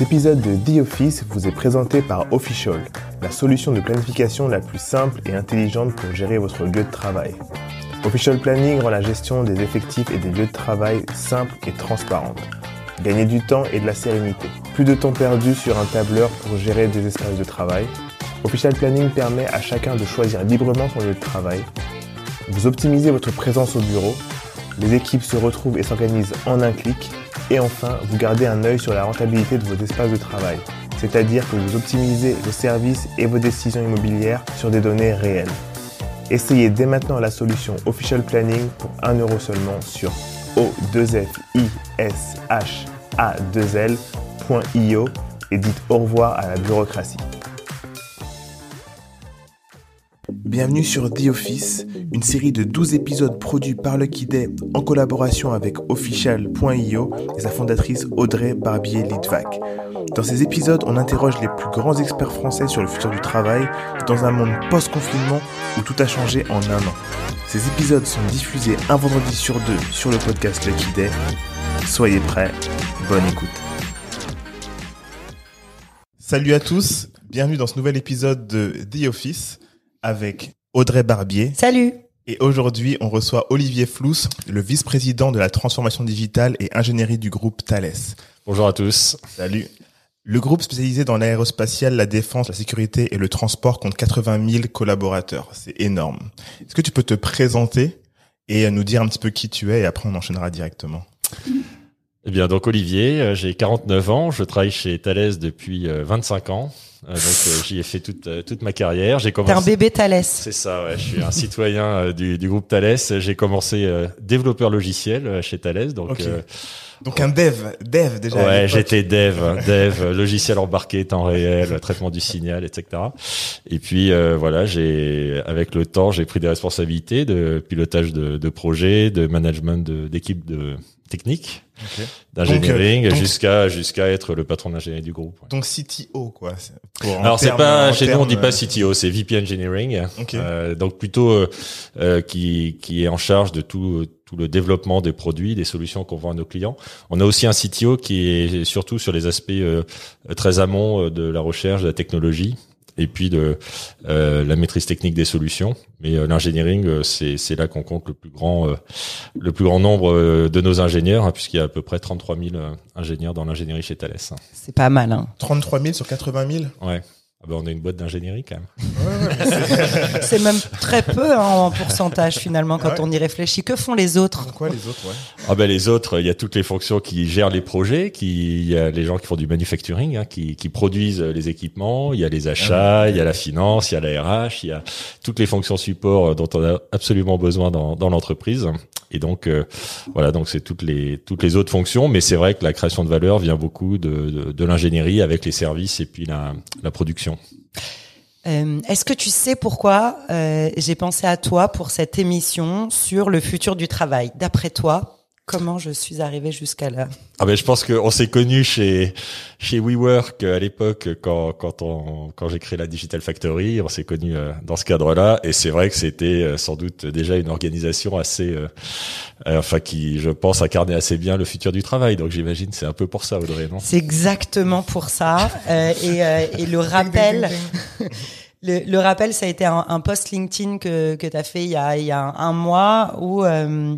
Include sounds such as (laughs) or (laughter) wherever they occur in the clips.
Cet épisode de The Office vous est présenté par Official, la solution de planification la plus simple et intelligente pour gérer votre lieu de travail. Official Planning rend la gestion des effectifs et des lieux de travail simple et transparente. Gagnez du temps et de la sérénité. Plus de temps perdu sur un tableur pour gérer des espaces de travail. Official Planning permet à chacun de choisir librement son lieu de travail. Vous optimisez votre présence au bureau. Les équipes se retrouvent et s'organisent en un clic. Et enfin, vous gardez un œil sur la rentabilité de vos espaces de travail. C'est-à-dire que vous optimisez vos services et vos décisions immobilières sur des données réelles. Essayez dès maintenant la solution Official Planning pour 1 euro seulement sur o2fisha2l.io et dites au revoir à la bureaucratie. Bienvenue sur The Office, une série de 12 épisodes produits par Lucky Day en collaboration avec Official.io et sa fondatrice Audrey Barbier-Litvak. Dans ces épisodes, on interroge les plus grands experts français sur le futur du travail dans un monde post-confinement où tout a changé en un an. Ces épisodes sont diffusés un vendredi sur deux sur le podcast Lucky Day. Soyez prêts, bonne écoute. Salut à tous, bienvenue dans ce nouvel épisode de The Office avec Audrey Barbier. Salut Et aujourd'hui, on reçoit Olivier Flous, le vice-président de la transformation digitale et ingénierie du groupe Thales. Bonjour à tous. Salut. Le groupe spécialisé dans l'aérospatiale, la défense, la sécurité et le transport compte 80 000 collaborateurs. C'est énorme. Est-ce que tu peux te présenter et nous dire un petit peu qui tu es et après on enchaînera directement Eh bien, donc Olivier, euh, j'ai 49 ans, je travaille chez Thales depuis euh, 25 ans. Euh, donc euh, j'y ai fait toute, euh, toute ma carrière. J'ai T'es un commencé. bébé Thalès. C'est ça, ouais. Je suis un citoyen euh, du, du groupe Thales. J'ai commencé euh, développeur logiciel euh, chez Thales. Donc, Ok. euh, Donc un dev, dev déjà. ouais, j'étais dev, dev, euh, logiciel embarqué, temps réel, traitement du signal, etc. Et puis euh, voilà, j'ai avec le temps, j'ai pris des responsabilités de pilotage de, de projets, de management de- d'équipes de, techniques, Ok. d'engineering, donc- jusqu'à jusqu'à être le patron d'ingénierie du groupe. ouais. Donc CTO quoi. pour- Alors c'est pas chez nous on dit pas CTO, c'est VP Engineering. Euh, donc plutôt euh, euh, qui qui est en charge de tout tout le développement des produits, des solutions qu'on vend à nos clients. On a aussi un CTO qui est surtout sur les aspects euh, très amont euh, de la recherche, de la technologie et puis de euh, la maîtrise technique des solutions. Mais euh, l'engineering, euh, c'est c'est là qu'on compte le plus grand euh, le plus grand nombre de nos ingénieurs, hein, puisqu'il y a à peu près 33 000 euh, ingénieurs dans l'ingénierie chez Thales. C'est pas mal, hein. 33 000 sur 80 000. Ouais. Ah ben, on est une boîte d'ingénierie quand même. Ouais, ouais, mais c'est- même très peu hein, en pourcentage finalement quand Ah ouais on y réfléchit. Que font les autres Quoi les autres ouais. Ah ben les autres, il y a toutes les fonctions qui gèrent les projets, qui il y a les gens qui font du manufacturing, hein, qui, qui produisent les équipements, il y a les achats, il y a la finance, il y a la RH, il y a toutes les fonctions support euh, dont on a absolument besoin dans, dans l'entreprise. Et donc euh, voilà, donc c'est toutes les toutes les autres fonctions, mais c'est vrai que la création de valeur vient beaucoup de, de, l'ingénierie avec les services et puis la, la production. Euh, Est-ce que tu sais pourquoi euh, j'ai pensé à toi pour cette émission sur le futur du travail? D'après toi, comment je suis arrivée jusqu'à là. Ah ben je pense qu'on s'est connus chez chez WeWork à l'époque quand quand on quand j'ai créé la Digital Factory, on s'est connus euh, dans ce cadre-là. Et c'est vrai que c'était euh, sans doute déjà une organisation assez euh, enfin qui je pense incarnait assez bien le futur du travail. Donc j'imagine c'est un peu pour ça Audrey, non? C'est exactement pour ça. Euh, et, euh, et le (laughs) rappel, (laughs) le, le rappel, ça a été un, un post LinkedIn que, que tu as fait il y a, il y a un, un mois où euh,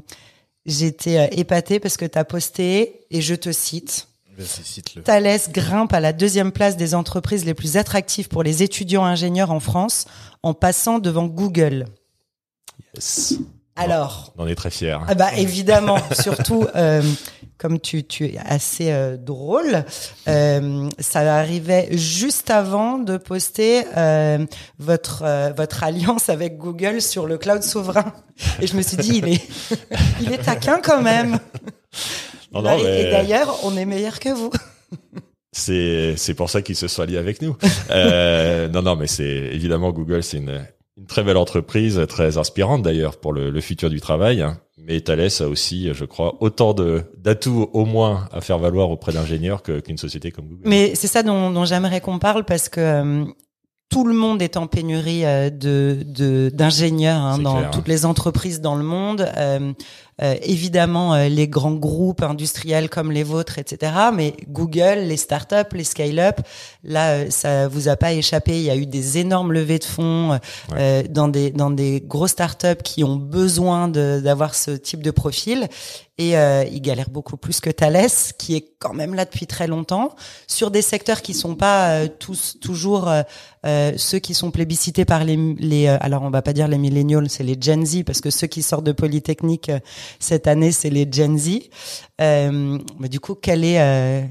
j'étais euh, épatée parce que tu as posté, et je te cite, Vas-y. Thales grimpe à la deuxième place des entreprises les plus attractives pour les étudiants ingénieurs en France en passant devant Google. Yes. Alors, On en est très fiers. ah bah évidemment, (laughs) surtout euh, comme tu, tu es assez euh, drôle, euh, ça arrivait juste avant de poster votre votre alliance avec Google sur le cloud souverain. Et je me suis dit, il est (laughs) il est taquin quand même. Non, non, et, mais- et d'ailleurs, on est meilleur que vous. C'est pour ça qu'ils se sont alliés avec nous. Non non mais c'est évidemment Google c'est une une très belle entreprise très inspirante d'ailleurs pour le, le futur du travail. Mais Thales a aussi je crois autant de d'atouts au moins à faire valoir auprès d'ingénieurs qu'une société comme Google. Mais c'est ça dont, dont j'aimerais qu'on parle parce que euh, tout le monde est en pénurie euh, de de- d'ingénieurs hein, dans clair. toutes les entreprises dans le monde. Euh, évidemment les grands groupes industriels comme les vôtres, etc. Mais Google, les startups, les scale-up, là, ça vous a pas échappé. Il y a eu des énormes levées de fonds dans des dans des grosses startups qui ont besoin d'avoir ce type de profil et euh, il galère beaucoup plus que Thales, qui est quand même là depuis très longtemps, sur des secteurs qui sont pas euh, tous toujours euh, euh, ceux qui sont plébiscités par les, les alors on va pas dire les millennials, c'est les Gen Z, parce que ceux qui sortent de Polytechnique cette année, c'est les Gen Z. mais du coup, quel est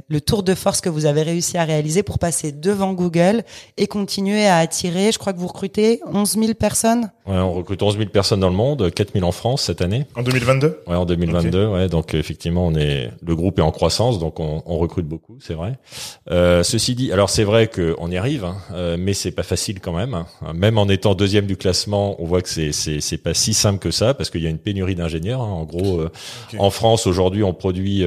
le tour de force que vous avez réussi à réaliser pour passer devant Google et continuer à attirer, je crois que vous recrutez 11 000 personnes? Ouais, on recrute 11 000 personnes dans le monde, 4 000 en France cette année. En 2022 Ouais, en 2022. Ouais, donc effectivement, on est le groupe est en croissance, donc on, on recrute beaucoup, c'est vrai. Euh, ceci dit, alors c'est vrai qu'on y arrive, hein, euh, mais c'est pas facile quand même. Hein. Même en étant deuxième du classement, on voit que c'est c'est pas si simple que ça, parce qu'il y a une pénurie d'ingénieurs. Hein. En gros, euh, en France aujourd'hui, on produit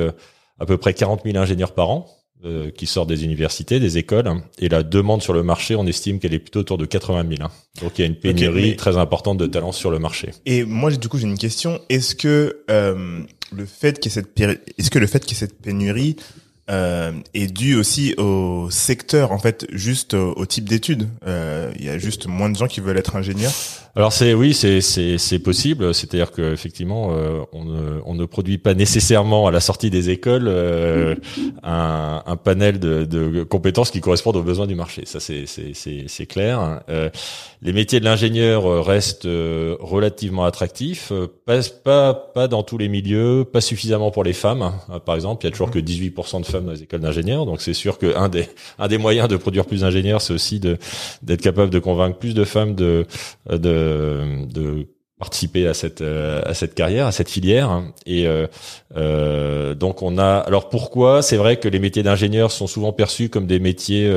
à peu près 40 000 ingénieurs par an. Euh, qui sortent des universités, des écoles, et la demande sur le marché, on estime qu'elle est plutôt autour de 80 000. Hein. Donc il y a une pénurie très importante de talents sur le marché. Et moi, du coup, j'ai une question. Est-ce que euh, est-ce que le fait qu'il y ait cette pénurie euh, est dû aussi au secteur, en fait, juste au, type d'études. Euh, il y a juste moins de gens qui veulent être ingénieurs. Alors c'est oui, c'est c'est c'est possible. C'est-à-dire que effectivement, euh, on ne on ne produit pas nécessairement à la sortie des écoles euh, un, un panel de, de compétences qui correspondent aux besoins du marché. Ça c'est c'est c'est c'est clair. Les métiers de l'ingénieur restent relativement attractifs, pas pas pas dans tous les milieux, pas suffisamment pour les femmes. Par exemple, il y a toujours que 18% de femmes dans les écoles d'ingénieurs. Donc c'est sûr que un des un des moyens de produire plus d'ingénieurs, c'est aussi de d'être capable de convaincre plus de femmes de de de, participer à cette euh, à cette carrière, à cette filière. Et euh, euh, donc on a. Alors pourquoi? C'est vrai que les métiers d'ingénieur sont souvent perçus comme des métiers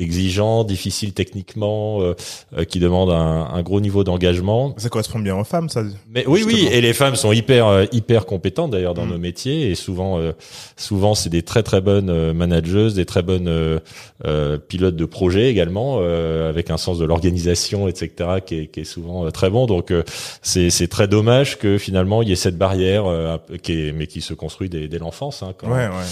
exigeant, difficile techniquement, euh, euh, qui demande un, un, gros niveau d'engagement. Ça correspond bien aux femmes, ça. Mais oui, oui, et les femmes sont hyper euh, hyper compétentes d'ailleurs dans mm. nos métiers et souvent souvent c'est des très très bonnes manageuses, des très bonnes pilotes de projet également, avec un sens de l'organisation, etc. qui est, qui est souvent très bon. Donc c'est c'est très dommage que finalement il y ait cette barrière qui est mais qui se construit dès, dès l'enfance. Hein, quand, ouais, ouais.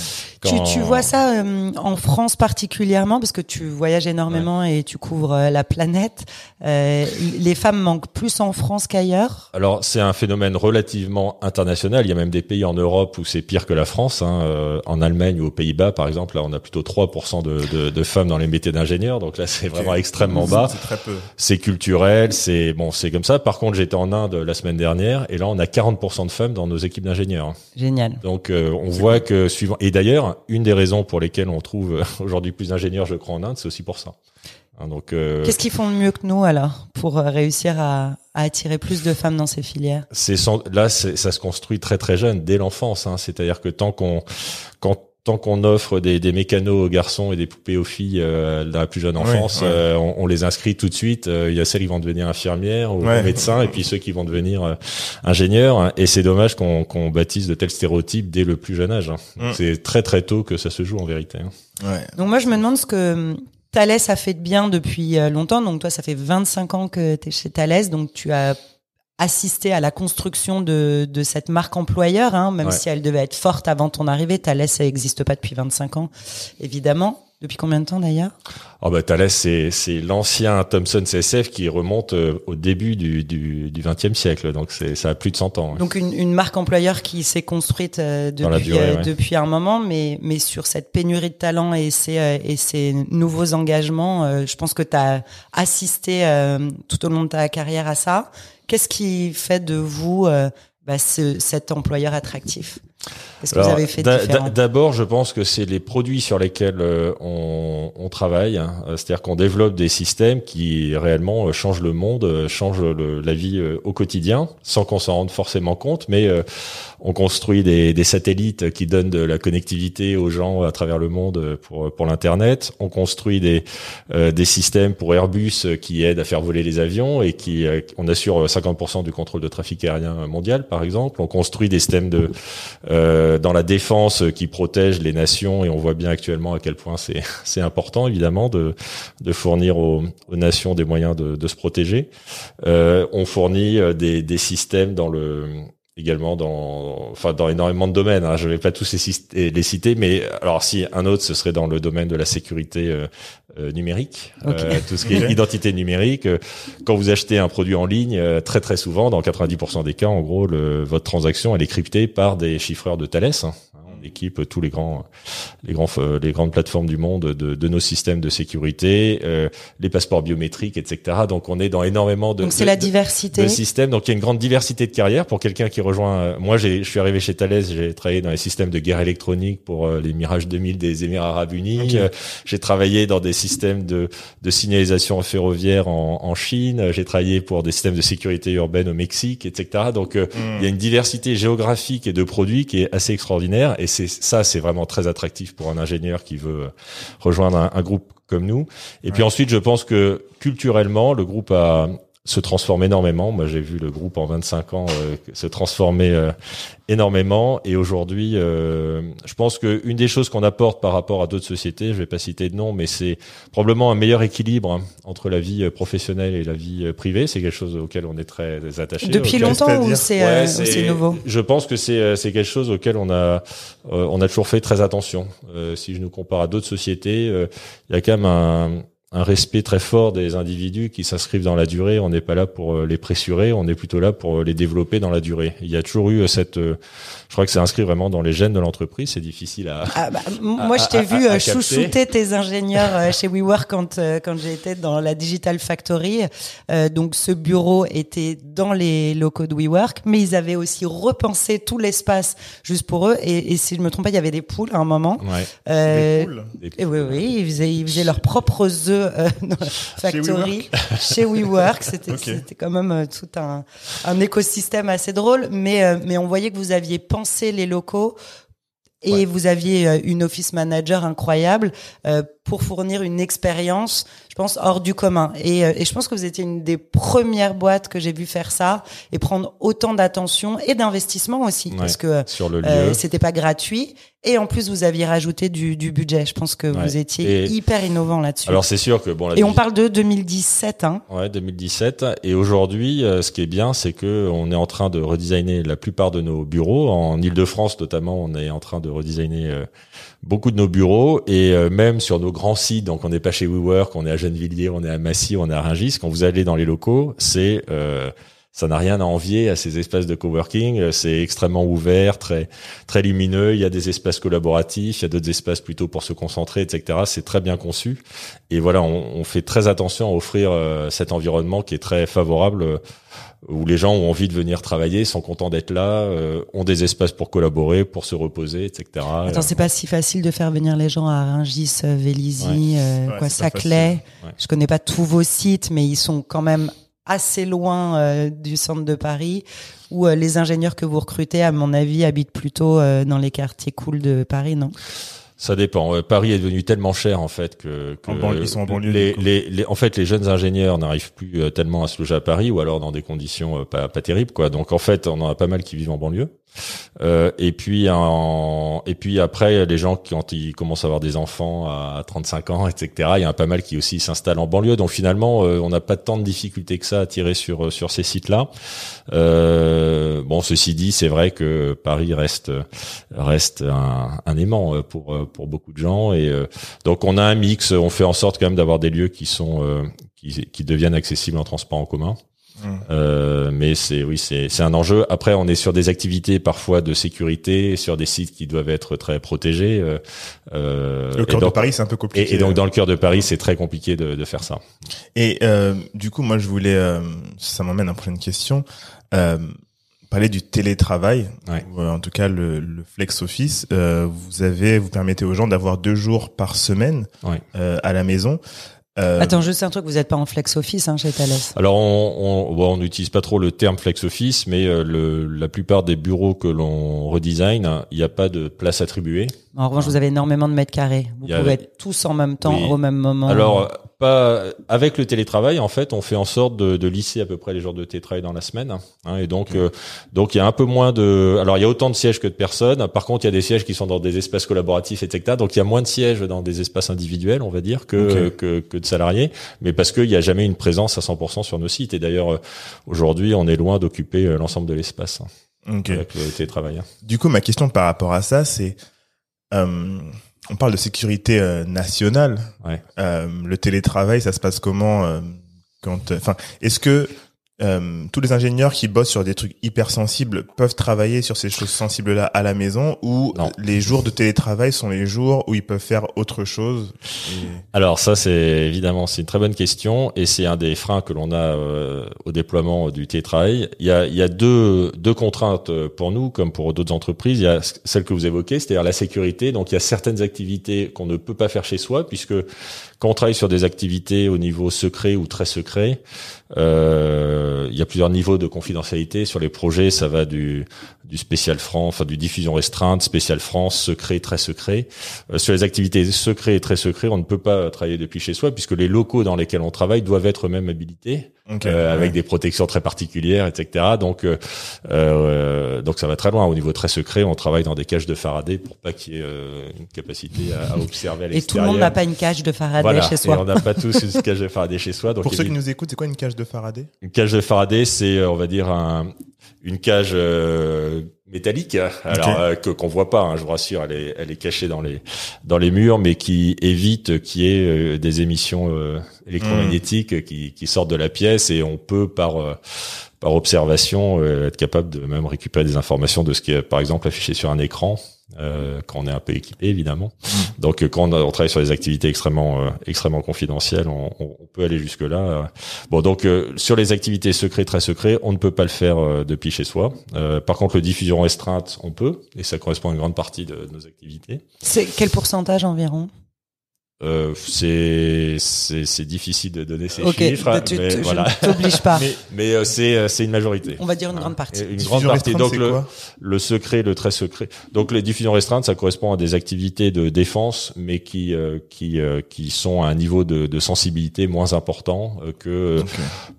Tu, tu vois ça en France particulièrement parce que tu voyages énormément et tu couvres euh, la planète. Euh, les femmes manquent plus en France qu'ailleurs? Alors c'est un phénomène relativement international. Il y a même des pays en Europe où c'est pire que la France. Hein. Euh, en Allemagne ou aux Pays-Bas, par exemple, là on a plutôt 3% de, de, de, femmes dans les métiers d'ingénieur. Donc là c'est vraiment extrêmement bas. C'est très peu. C'est culturel, c'est bon, c'est comme ça. Par contre, j'étais en Inde la semaine dernière et là on a 40% de femmes dans nos équipes d'ingénieurs. Génial. Donc euh, on voit que suivant et d'ailleurs une des raisons pour lesquelles on trouve aujourd'hui plus d'ingénieurs, je crois en Inde, c'est aussi pour ça. Hein, donc, euh, qu'est-ce qu'ils font de mieux que nous alors pour euh, réussir à, à, attirer plus de femmes dans ces filières? C'est là, ça se construit très très jeune, dès l'enfance. Hein. C'est-à-dire que tant qu'on quand tant qu'on offre des, des mécanos aux garçons et des poupées aux filles euh, dans la plus jeune enfance, euh, on, on, les inscrit tout de suite. Il y a celles qui vont devenir infirmières ou médecins, et puis ceux qui vont devenir ingénieurs. Et c'est dommage qu'on qu'on baptise de tels stéréotypes dès le plus jeune âge. Hein. Mm. C'est très très tôt que ça se joue en vérité. Hein. Donc moi je me demande ce que Thalès a fait de bien depuis euh, longtemps. Donc toi, ça fait 25 ans que tu es chez Thalès. Donc tu as assisté à la construction de, de cette marque employeur, hein, même si elle devait être forte avant ton arrivée. Thalès, ça n'existe pas depuis 25 ans, évidemment. Depuis combien de temps d'ailleurs? Oh bah Thales, c'est c'est l'ancien Thomson CSF qui remonte euh, au début du du du XXe siècle, donc c'est ça a plus de 100 ans. Donc une, une marque employeur qui s'est construite euh, depuis euh, depuis un moment, mais mais sur cette pénurie de talent et ces et ces nouveaux engagements, je pense que tu as assisté tout au long de ta carrière à ça. Qu'est-ce qui fait de vous bah, ce, cet employeur attractif? Qu'est-ce que vous avez fait D'abord, je pense que c'est les produits sur lesquels euh, on, on travaille. Hein. C'est-à-dire qu'on développe des systèmes qui réellement euh, changent le monde, euh, changent le, la vie au quotidien, sans qu'on s'en rende forcément compte. Mais on construit des, des, satellites qui donnent de la connectivité aux gens à travers le monde pour pour l'internet. On construit des des systèmes pour Airbus qui aident à faire voler les avions et qui on assure 50% du contrôle de trafic aérien mondial, par exemple. On construit des systèmes de euh, dans la défense qui protège les nations et on voit bien actuellement à quel point (laughs) c'est important évidemment de de fournir aux, aux nations des moyens de, de se protéger. Euh, on fournit euh, des, des systèmes dans le également dans, enfin dans énormément de domaines. Hein. Je vais pas tous les, les, citer, mais alors si un autre, ce serait dans le domaine de la sécurité euh, euh, numérique, euh, tout ce qui est identité numérique. Quand vous achetez un produit en ligne, très très souvent, dans 90% des cas, en gros, le, votre transaction elle est cryptée par des chiffreurs de Thales. Hein équipe tous les grands, les grands, les grandes plateformes du monde de, de nos systèmes de sécurité, euh, les passeports biométriques, etc. Donc on est dans énormément de. Donc c'est la diversité. De systèmes. Donc il y a une grande diversité de carrières pour quelqu'un qui rejoint. Moi, j'ai, je suis arrivé chez Thales, j'ai travaillé dans les systèmes de guerre électronique pour euh, les Mirage 2000 des Émirats Arabes Unis. Euh, j'ai travaillé dans des systèmes de, de signalisation ferroviaire en, en Chine. J'ai travaillé pour des systèmes de sécurité urbaine au Mexique, etc. Donc hmm. il y a une diversité géographique et de produits qui est assez extraordinaire. Et c'est ça, c'est vraiment très attractif pour un ingénieur qui veut rejoindre un, groupe comme nous. Et puis ensuite, je pense que culturellement, le groupe a se transforme énormément. Moi, j'ai vu le groupe en 25 ans euh, se transformer euh, énormément. Et aujourd'hui, euh, je pense que une des choses qu'on apporte par rapport à d'autres sociétés, je vais pas citer de nom, mais c'est probablement un meilleur équilibre hein, entre la vie professionnelle et la vie privée. C'est quelque chose auquel on est très attaché. Depuis longtemps ou c'est nouveau Je pense que c'est c'est quelque chose auquel on a on a toujours fait très attention. si je nous compare à d'autres sociétés, il y a quand même un un respect très fort des individus qui s'inscrivent dans la durée. On n'est pas là pour euh, les pressurer, on est plutôt là pour euh, les développer dans la durée. Il y a toujours eu euh, cette, je crois que c'est inscrit vraiment dans les gènes de l'entreprise. C'est difficile à. Ah bah, moi, je t'ai vu chouchouter tes ingénieurs chez WeWork quand quand j'ai été dans la Digital Factory. donc, ce bureau était dans les locaux de WeWork, mais ils avaient aussi repensé tout l'espace juste pour eux. Et, et, si je me trompe pas, il y avait des poules à un moment. Ouais. des poules. Oui, oui, ils faisaient, ils faisaient leurs propres œufs euh, (laughs) Factory, (laughs) chez WeWork. (laughs) C'était quand même euh, tout un, un écosystème assez drôle, mais euh, mais on voyait que vous aviez pensé les locaux et vous aviez une office manager incroyable pour fournir une expérience, je pense, hors du commun. Et, et, je pense que vous étiez une des premières boîtes que j'ai vu faire ça et prendre autant d'attention et d'investissement aussi, parce que sur le lieu, c'était pas gratuit. Et en plus, vous aviez rajouté du, du budget. Je pense que vous étiez hyper innovant là-dessus. Alors c'est sûr que bon. et on parle de 2017. Hein. Ouais, 2017. Et aujourd'hui, euh, ce qui est bien, c'est que on est en train de redesigner la plupart de nos bureaux en Île-de-France notamment. On est en train de redesigner euh, beaucoup de nos bureaux et euh, même sur nos grands sites. Donc on n'est pas chez WeWork, on est à Gennevilliers, on est à Massy, on est à Rungis. Quand vous allez dans les locaux, c'est ça n'a rien à envier à ces espaces de coworking. C'est extrêmement ouvert, très très lumineux. Il y a des espaces collaboratifs, il y a d'autres espaces plutôt pour se concentrer, etc. C'est très bien conçu. Et voilà, on, on fait très attention à offrir euh, cet environnement qui est très favorable, euh, où les gens ont envie de venir travailler, sont contents d'être là, euh, ont des espaces pour collaborer, pour se reposer, etc. Attends, c'est pas si facile de faire venir les gens à Rungis, Vélizy, quoi, Saclay. Je connais pas tous vos sites, mais ils sont quand même assez loin euh, du centre de Paris, où euh, les ingénieurs que vous recrutez, à mon avis, habitent plutôt euh, dans les quartiers cool de Paris, non? Ça dépend. Paris est devenu tellement cher en fait que, que ils sont en banlieue. Les, les, les, en fait, les jeunes ingénieurs n'arrivent plus tellement à se loger à Paris ou alors dans des conditions pas, pas terribles quoi. Donc en fait, on en a pas mal qui vivent en banlieue. Euh, et puis en, et puis après les gens qui quand ils commencent à avoir des enfants à 35 ans etc il y a un pas mal qui aussi s'installent en banlieue. Donc finalement euh, on n'a pas tant de difficultés que ça à tirer sur euh, sur ces sites là euh, bon ceci dit c'est vrai que Paris reste reste un, un aimant pour pour beaucoup de gens. Et donc on a un mix. On fait en sorte quand même d'avoir des lieux qui sont qui, qui deviennent accessibles en transport en commun euh, mais c'est oui, c'est c'est un enjeu. Après, on est sur des activités parfois de sécurité, sur des sites qui doivent être très protégés. Euh, euh le cœur de Paris, c'est un peu compliqué. Et, donc dans le cœur de Paris, c'est très compliqué de, de faire ça. Et euh, du coup, moi, je voulais, euh, ça m'amène à une prochaine question. parler du télétravail, ou en tout cas le, le flex office. vous avez, vous permettez aux gens d'avoir deux jours par semaine à la maison. Euh... Attends, juste un truc, vous n'êtes pas en flex office hein, chez Thales Alors, on n'utilise on, pas trop le terme flex office, mais euh, le, la plupart des bureaux que l'on redesign, il n'y a pas de place attribuée. En revanche, vous avez énormément de mètres carrés. Vous pouvez être tous en même temps, au même moment. Alors, pas avec le télétravail, en fait, on fait en sorte de, de lisser à peu près les jours de télétravail dans la semaine. Hein, et donc, euh, donc il y a un peu moins de. Alors, il y a autant de sièges que de personnes. Par contre, il y a des sièges qui sont dans des espaces collaboratifs, etc. Donc, il y a moins de sièges dans des espaces individuels, on va dire, que que, que, de salariés. Mais parce qu'il n'y a jamais une présence à 100% sur nos sites. Et d'ailleurs, euh, aujourd'hui, on est loin d'occuper euh, l'ensemble de l'espace. Ok. avec le télétravail. hein. Du coup, ma question par rapport à ça, c'est, euh, on parle de sécurité euh, nationale. Ouais. Euh, le télétravail, ça se passe comment euh, quand, enfin, est-ce que euh, tous les ingénieurs qui bossent sur des trucs hyper sensibles peuvent travailler sur ces choses sensibles-là à la maison ou les jours de télétravail sont les jours où ils peuvent faire autre chose et- Alors ça, c'est évidemment c'est une très bonne question et c'est un des freins que l'on a euh, au déploiement du télétravail. Il y a, il y a deux, deux contraintes euh, pour nous, comme pour d'autres entreprises. Il y a celle que vous évoquez, c'est-à-dire la sécurité. Donc il y a certaines activités qu'on ne peut pas faire chez soi, puisque quand on travaille sur des activités au niveau secret ou très secret, il y a plusieurs niveaux de confidentialité sur les projets. Ça va du, du spécial France, enfin du diffusion restreinte, spécial France, secret, très secret. Euh, sur les activités secrets et très secrets, on ne peut pas travailler depuis chez soi puisque les locaux dans lesquels on travaille doivent être eux-mêmes habilités Ok. euh, avec Ouais. des protections très particulières, etc. Donc, euh, euh, donc ça va très loin. Au niveau très secret, on travaille dans des cages de Faraday pour pas qu'il y ait euh, une capacité à, à observer à Et tout le l'extérieur. monde n'a pas une cage de Faraday voilà. chez Et soi. on n'a pas tous une cage de Faraday chez soi. (laughs) Donc Pour ceux qui nous écoutent, c'est quoi une cage de Faraday? Une cage de Faraday, c'est, euh, on va dire, un, une cage euh, métallique, alors Ok. euh, que qu'on voit pas. hein, je vous rassure, elle est, elle est cachée dans les dans les murs, mais qui évite qu'il y ait euh, des émissions euh, électromagnétiques qui, qui sortent de la pièce et on peut par euh, par observation euh, être capable de même récupérer des informations de ce qui est par exemple affiché sur un écran euh, quand on est un peu équipé évidemment. Donc euh, quand on, travaille sur des activités extrêmement euh, extrêmement confidentielles, on, on- peut aller jusque là. Bon donc euh, sur les activités secrets très secrets, on ne peut pas le faire euh, depuis chez soi. Euh, par contre le diffusion restreinte, on peut et ça correspond à une grande partie de nos activités. C'est quel pourcentage environ? Euh, c'est c'est c'est difficile de donner ces chiffres, tu- mais tu- je voilà. ne t'oblige pas. (laughs) mais mais euh, c'est euh, c'est une majorité. On va dire une grande partie. Une Diffusion grande partie. Donc le, le secret, le très secret. Donc les diffusions restreintes, ça correspond à des activités de défense, mais qui euh, qui euh, qui sont à un niveau de, de sensibilité moins important euh, que,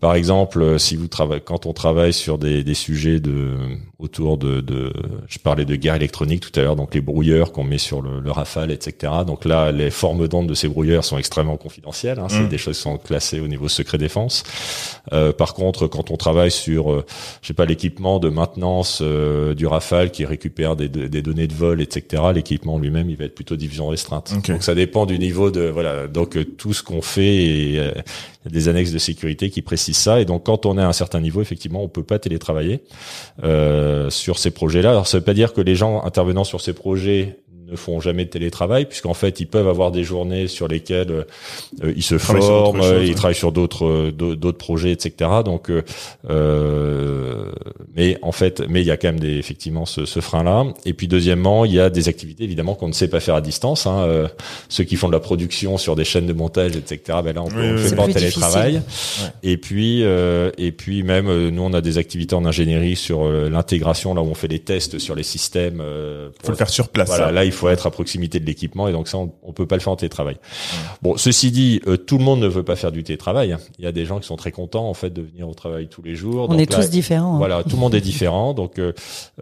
par exemple, si vous travaillez quand on travaille sur des, des sujets de autour de, de, je parlais de guerre électronique tout à l'heure, donc les brouilleurs qu'on met sur le, le Rafale, etc. Donc là, les formes d'onde de ces brouilleurs sont extrêmement confidentielles. Hein, C'est Mm. des choses qui sont classées au niveau secret défense. Euh, par contre, quand on travaille sur, euh, je sais pas, l'équipement de maintenance euh, du Rafale qui récupère des, des données de vol, etc. L'équipement lui-même, il va être plutôt division restreinte. Donc ça dépend du niveau de voilà. Donc euh, tout ce qu'on fait, et, euh, il y a des annexes de sécurité qui précisent ça. Et donc quand on est à un certain niveau, effectivement, on peut pas télétravailler euh, sur ces projets-là. Alors ça veut pas dire que les gens intervenant sur ces projets ne font jamais de télétravail, puisqu'en fait, ils peuvent avoir des journées sur lesquelles euh, ils se forment, chose, euh, ils ouais. travaillent sur d'autres euh, d'au- d'autres projets, etc. Donc, euh, euh, mais en fait, mais il y a quand même des, effectivement ce, ce frein-là. Et puis deuxièmement, il y a des activités évidemment qu'on ne sait pas faire à distance. Hein. Euh, ceux qui font de la production sur des chaînes de montage, etc. Ben là, on, Oui, on oui, fait pas en télétravail. difficile. Et puis, euh, et puis même, euh, nous, on a des activités en ingénierie sur euh, l'intégration, là où on fait des tests sur les systèmes. Euh, pour- Faut le faire sur place. voilà, là, il faut être à proximité de l'équipement et donc ça, on, on peut pas le faire en télétravail. Bon, ceci dit, euh, tout le monde ne veut pas faire du télétravail. Il y a des gens qui sont très contents en fait de venir au travail tous les jours. On Donc est là, tous différents. hein. Voilà, tout le monde est différent. Donc, euh,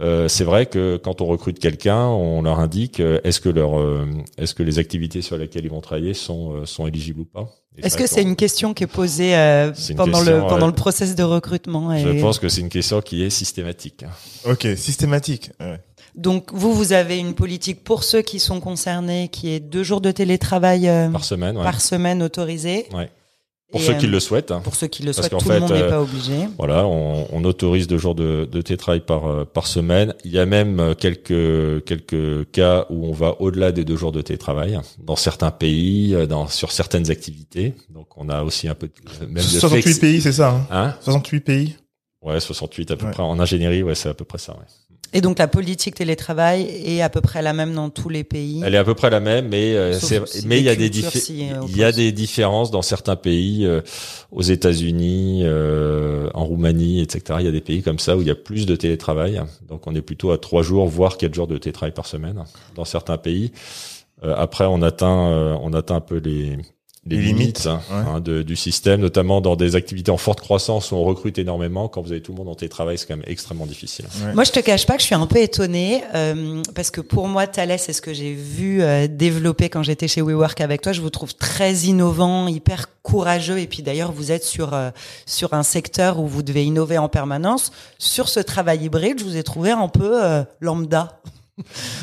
euh, c'est vrai que quand on recrute quelqu'un, on leur indique euh, est-ce que leur, euh, est-ce que les activités sur lesquelles ils vont travailler sont euh, sont éligibles ou pas. Est-ce que c'est une question qui est posée euh, pendant question, le pendant euh, le process de recrutement et... Je pense que c'est une question qui est systématique. Ok, systématique. Ouais. Donc vous vous avez une politique pour ceux qui sont concernés qui est deux jours de télétravail euh, Par semaine, ouais. par semaine autorisés. Ouais. Pour Et, ceux qui euh, le souhaitent. hein. Pour ceux qui le Parce souhaitent, qu'en tout fait, le monde n'est euh, pas obligé. Voilà, on, on autorise deux jours de, de télétravail par par semaine. Il y a même quelques quelques cas où on va au-delà des deux jours de télétravail dans certains pays, dans sur certaines activités. Donc on a aussi un peu de, même de 68 flexi- pays, c'est ça. Hein Hein? 68 pays. Ouais, 68 à peu Ouais. près en ingénierie, ouais, c'est à peu près ça. Ouais. Et donc la politique télétravail est à peu près la même dans tous les pays. Elle est à peu près la même, mais euh, si mais il y a des euh, il y a des différences dans certains pays, euh, aux États-Unis, euh, en Roumanie, etc. Il y a des pays comme ça où il y a plus de télétravail, donc on est plutôt à trois jours, voire quatre jours de télétravail par semaine dans certains pays. Euh, après, on atteint, euh, on atteint un peu les les, limites, hein, de, du système, notamment dans des activités en forte croissance où on recrute énormément. Quand vous avez tout le monde en télétravail, c'est quand même extrêmement difficile. Moi, je te cache pas que je suis un peu étonnée euh, parce que pour moi, Thales, c'est ce que j'ai vu euh, développer quand j'étais chez WeWork avec toi. Je vous trouve très innovant, hyper courageux. Et puis d'ailleurs, vous êtes sur euh, sur un secteur où vous devez innover en permanence. Sur ce travail hybride, je vous ai trouvé un peu lambda.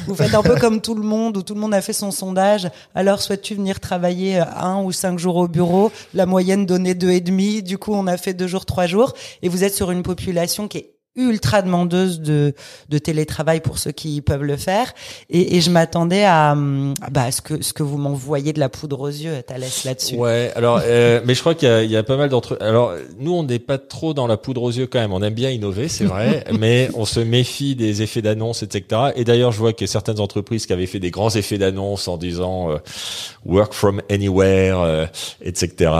Vous faites un peu comme tout le monde, où tout le monde a fait son sondage. Alors, souhaites-tu venir travailler euh, un ou cinq jours au bureau? La moyenne donnait deux et demi. Du coup, on a fait deux jours, trois jours. Et vous êtes sur une population qui est ultra demandeuse de, de télétravail pour ceux qui peuvent le faire. Et, et je m'attendais à, bah, ce que ce que vous m'envoyez de la poudre aux yeux, Thalès, là-dessus. Ouais, alors, euh, mais je crois qu'il y y a pas mal d'entre. Alors, nous, on n'est pas trop dans la poudre aux yeux quand même. On aime bien innover, c'est vrai, (laughs) mais on se méfie des effets d'annonce, etc. Et d'ailleurs, je vois a certaines entreprises qui avaient fait des grands effets d'annonce en disant euh, work from anywhere, euh, etc.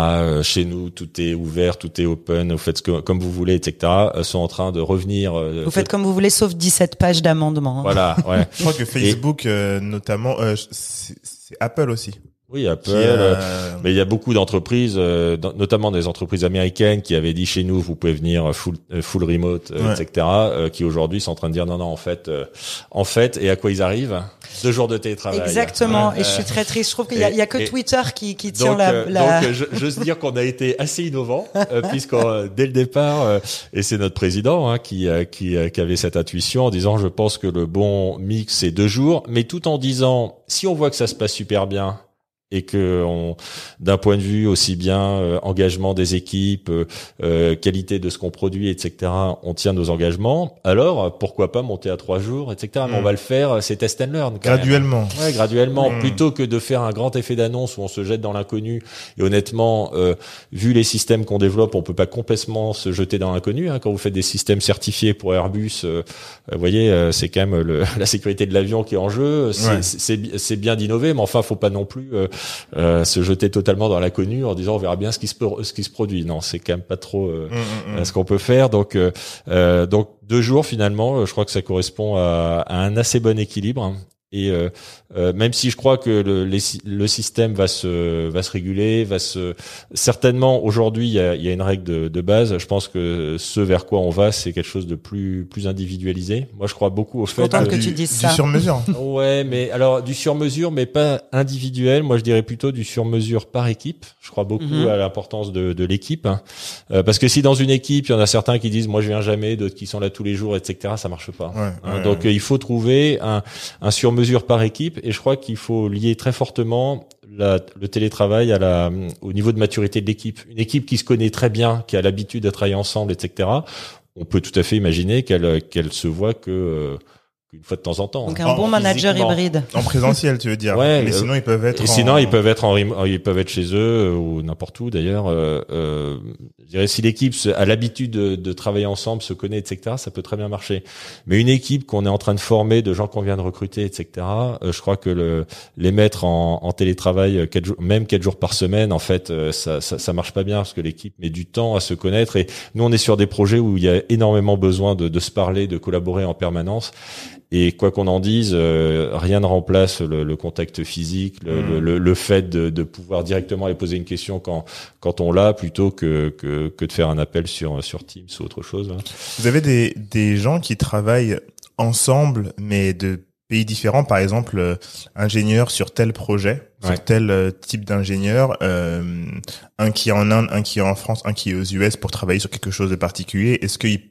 chez nous, tout est ouvert, tout est open, vous faites ce que, comme vous voulez, etc. sont en train de revenir euh, vous faites comme vous voulez, sauf 17 pages d'amendements. Hein. Voilà, ouais. Je crois que Facebook, euh, notamment, euh, c'est Apple aussi. Oui, Apple. Euh, mais il y a beaucoup d'entreprises, euh, notamment des entreprises américaines, qui avaient dit chez nous, vous pouvez venir full, euh, full remote, etc. qui aujourd'hui sont en train de dire non, non, en fait, en fait, et à quoi ils arrivent? Deux jours de télétravail. Exactement. et je suis très triste. Je trouve qu'il y, y, a que Twitter qui, qui tient la, la. Donc, j'ose dire qu'on a été assez innovant, (laughs) puisqu'on dès le départ, et c'est notre président hein, qui, qui, qui avait cette intuition en disant, je pense que le bon mix c'est deux jours, mais tout en disant, si on voit que ça se passe super bien et que d'un point de vue aussi bien euh, engagement des équipes, euh, euh, qualité de ce qu'on produit, etc., on tient nos engagements. Alors pourquoi pas monter à trois jours, etc. Mais on mm. va le faire, c'est test and learn. graduellement. Ouais, graduellement, mm. plutôt que de faire un grand effet d'annonce où on se jette dans l'inconnu. Et honnêtement, vu les systèmes qu'on développe, on peut pas complètement se jeter dans l'inconnu. Hein. Quand vous faites des systèmes certifiés pour Airbus, vous voyez, c'est quand même le, (laughs) la sécurité de l'avion qui est en jeu. C'est bien d'innover, mais enfin, faut pas non plus euh, se jeter totalement dans l'inconnu en disant on verra bien ce qui se ce qui se produit. Non, c'est quand même pas trop euh, mm, mm, mm. ce qu'on peut faire. Donc euh, donc deux jours finalement, je crois que ça correspond à, à un assez bon équilibre. Et euh, euh, même si je crois que le, le, système va se va se réguler, va se certainement aujourd'hui il y a, y a, une règle de, de, base. Je pense que ce vers quoi on va, c'est quelque chose de plus plus individualisé. Moi, je crois beaucoup au fait que tu dises ça. du sur mesure. (laughs) ouais, mais alors du sur mesure, mais pas individuel. Moi, je dirais plutôt du sur mesure par équipe. Je crois beaucoup mhm. à l'importance de, de l'équipe, hein. euh, parce que si dans une équipe, il y en a certains qui disent moi je viens jamais, d'autres qui sont là tous les jours, etc. Ça marche pas. Ouais, hein. Donc il faut trouver un un sur par équipe et je crois qu'il faut lier très fortement la, le télétravail à la, au niveau de maturité de l'équipe. Une équipe qui se connaît très bien, qui a l'habitude de travailler ensemble, etc. On peut tout à fait imaginer qu'elle qu'elle se voit que euh, une fois de temps en temps. Donc un bon manager hybride. En présentiel, tu veux dire. Ouais. Mais sinon, ils peuvent être. Et sinon, ils peuvent être en, ils peuvent être chez eux euh, ou n'importe où d'ailleurs. Euh, euh, je dirais si l'équipe a l'habitude de, de, travailler ensemble, se connaît, etc. Ça peut très bien marcher. Mais une équipe qu'on est en train de former, de gens qu'on vient de recruter, etc. Euh, je crois que le, les mettre en, en télétravail quatre jours, même quatre jours par semaine, en fait, euh, ça, ça, ça marche pas bien parce que l'équipe met du temps à se connaître. Et nous, on est sur des projets où il y a énormément besoin de, de se parler, de collaborer en permanence. Et quoi qu'on en dise, euh, rien ne remplace le, le contact physique, le, mm. le, le fait de, de, pouvoir directement aller poser une question quand, quand on l'a, plutôt que, que, que, de faire un appel sur, sur Teams ou autre chose. Hein. Vous avez des, des gens qui travaillent ensemble, mais de pays différents, par exemple, euh, ingénieur sur tel projet, sur tel euh, type d'ingénieur, euh, un qui est en Inde, un qui est en France, un qui est aux US pour travailler sur quelque chose de particulier. Est-ce qu'ils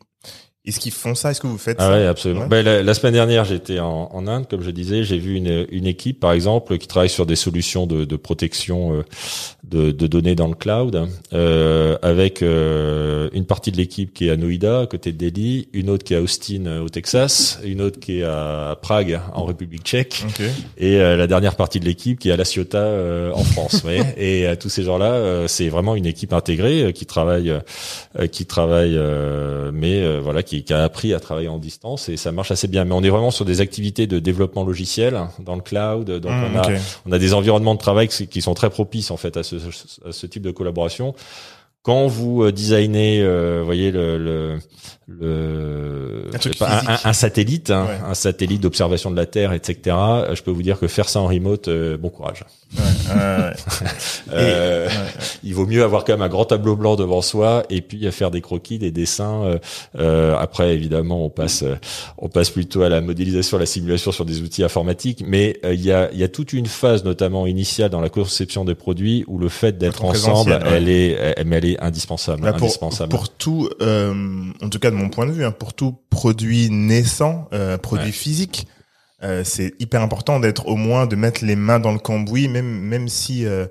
est-ce qu'ils font ça? Est-ce que vous faites ah ça? Oui, absolument. Ben, la, semaine dernière, j'étais en, en, Inde, comme je disais. J'ai vu une, une, équipe, par exemple, qui travaille sur des solutions de, de protection euh, de, de, données dans le cloud, euh, avec euh, une partie de l'équipe qui est à Noida, à côté de Delhi, une autre qui est à Austin, euh, au Texas, une autre qui est à Prague, en République tchèque, et la dernière partie de l'équipe qui est à La Ciotat, en France. Et tous ces gens-là, c'est vraiment une équipe intégrée qui travaille, qui travaille, mais voilà, qui qui, a appris à travailler en distance et ça marche assez bien. Mais on est vraiment sur des activités de développement logiciel dans le cloud. Donc mmh, on, a, on a des environnements de travail qui sont très propices en fait à ce, à ce type de collaboration quand vous designez, vous voyez le, le le un, un, satellite, hein, un satellite d'observation de la Terre, etc. Je peux vous dire que faire ça en remote, bon courage. Ouais, (laughs) euh, il vaut mieux avoir quand même un grand tableau blanc devant soi et puis faire des croquis, des dessins. Euh, euh, après, évidemment, on passe, on passe plutôt à la modélisation, à la simulation sur des outils informatiques. Mais il y a, y a toute une phase, notamment initiale dans la conception des produits, où le fait d'être ensemble, elle est, elle, elle est indispensable, pour, indispensable. Pour tout, en tout cas de mon point de vue, hein, pour tout produit naissant, produit physique euh, c'est hyper important d'être au moins de mettre les mains dans le cambouis, même même si euh,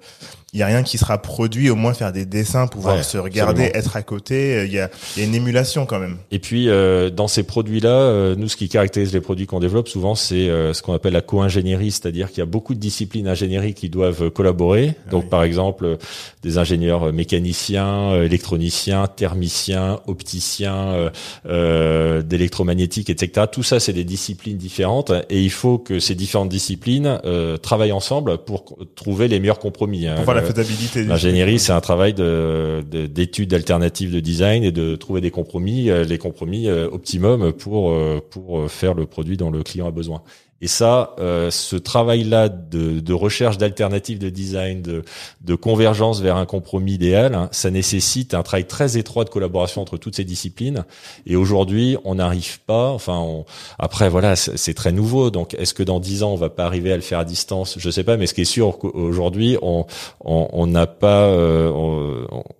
il y a rien qui sera produit, au moins faire des dessins, pouvoir se regarder, être à côté. Euh, il y a, y a une émulation quand même. Et puis euh, dans ces produits-là, euh, nous ce qui caractérise les produits qu'on développe souvent, c'est ce qu'on appelle la co-ingénierie, c'est-à-dire qu'il y a beaucoup de disciplines ingénierie qui doivent collaborer. Ah Donc par exemple des ingénieurs mécaniciens, électroniciens, thermiciens, opticiens, euh, d'électromagnétique, etc. Tout ça, c'est des disciplines différentes et il faut que ces différentes disciplines travaillent ensemble pour trouver les meilleurs compromis. Hein faisabilité. L'ingénierie, c'est un travail de, d'études alternatives de design et de trouver des compromis, euh, les compromis euh, optimum pour euh, pour faire le produit dont le client a besoin. Et ça, euh, ce travail-là de, de, recherche d'alternatives de design, de, de, convergence vers un compromis idéal, hein, ça nécessite un travail très étroit de collaboration entre toutes ces disciplines. Et aujourd'hui, on n'arrive pas. Enfin, on, après, voilà, c'est très nouveau. Donc, est-ce que dans dix ans, on va pas arriver à le faire à distance? Je sais pas. Mais ce qui est sûr, aujourd'hui, on on n'a pas euh,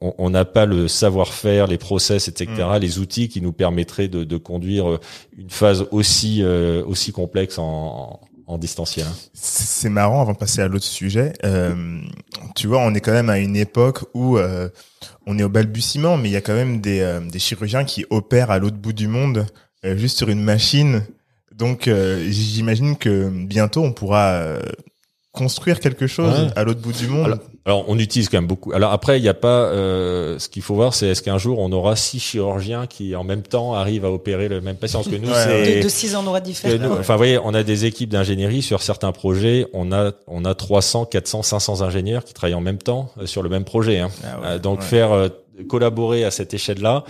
on n'a pas le savoir-faire, les process, etc., mm. les outils qui nous permettraient de, de conduire une phase aussi euh, aussi complexe en en, distanciel. Hein. C'est marrant, avant de passer à l'autre sujet, euh, tu vois, on est quand même à une époque où euh, on est au balbutiement, mais il y a quand même des, euh, des chirurgiens qui opèrent à l'autre bout du monde, juste sur une machine. Donc j'imagine que bientôt on pourra construire quelque chose à l'autre bout du monde. Alors, on utilise quand même beaucoup. Alors après, il n'y a pas. Euh, ce qu'il faut voir, c'est est-ce qu'un jour on aura six chirurgiens qui en même temps arrivent à opérer le même patient? Parce que nous, (laughs) c'est de, six endroits différents. Enfin, vous voyez, on a des équipes d'ingénierie sur certains projets. On a on a 300, 400, 500 ingénieurs qui travaillent en même temps euh, sur le même projet. Hein. Ah euh, donc faire collaborer à cette échelle-là,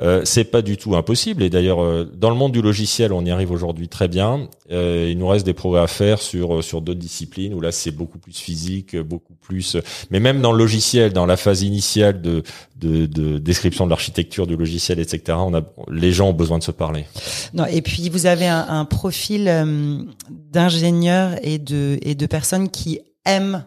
euh, c'est pas du tout impossible. Et d'ailleurs, euh, dans le monde du logiciel, on y arrive aujourd'hui très bien. Euh, il nous reste des progrès à faire sur euh, sur d'autres disciplines où là, c'est beaucoup plus physique, beaucoup plus. Mais même dans le logiciel, dans la phase initiale de de, de description de l'architecture du logiciel, etc. On a les gens ont besoin de se parler. Non. Et puis vous avez un, un profil d'ingénieur et de et de personnes qui aiment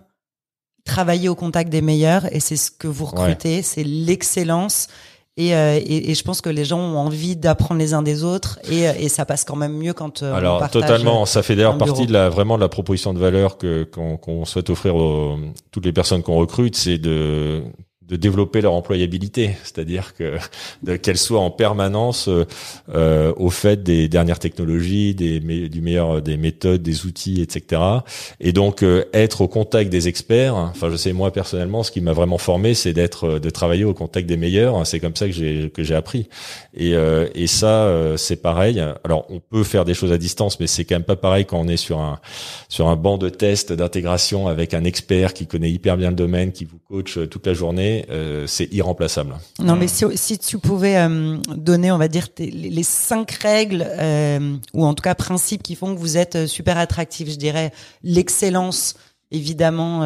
travailler au contact des meilleurs et c'est ce que vous recrutez, c'est l'excellence. Et, euh, et, et, je pense que les gens ont envie d'apprendre les uns des autres et, et ça passe quand même mieux quand euh, Alors on totalement, ça fait d'ailleurs partie de la vraiment de la proposition de valeur que qu'on souhaite offrir aux toutes les personnes qu'on recrute, c'est de de développer leur employabilité, c'est-à-dire que qu'elle soit en permanence euh, euh, au fait des dernières technologies, des du meilleur des méthodes, des outils, etc. Et donc euh, être au contact des experts. Enfin, je sais moi personnellement, ce qui m'a vraiment formé, c'est d'être de travailler au contact des meilleurs. C'est comme ça que j'ai que j'ai appris. Et et ça, c'est pareil. Alors, on peut faire des choses à distance, mais c'est quand même pas pareil quand on est sur un sur un banc de test d'intégration avec un expert qui connaît hyper bien le domaine, qui vous coach toute la journée euh, c'est irremplaçable. Non, mais si, tu pouvais euh, donner, on va dire, les cinq règles euh, ou en tout cas principes qui font que vous êtes super attractif, je dirais l'excellence évidemment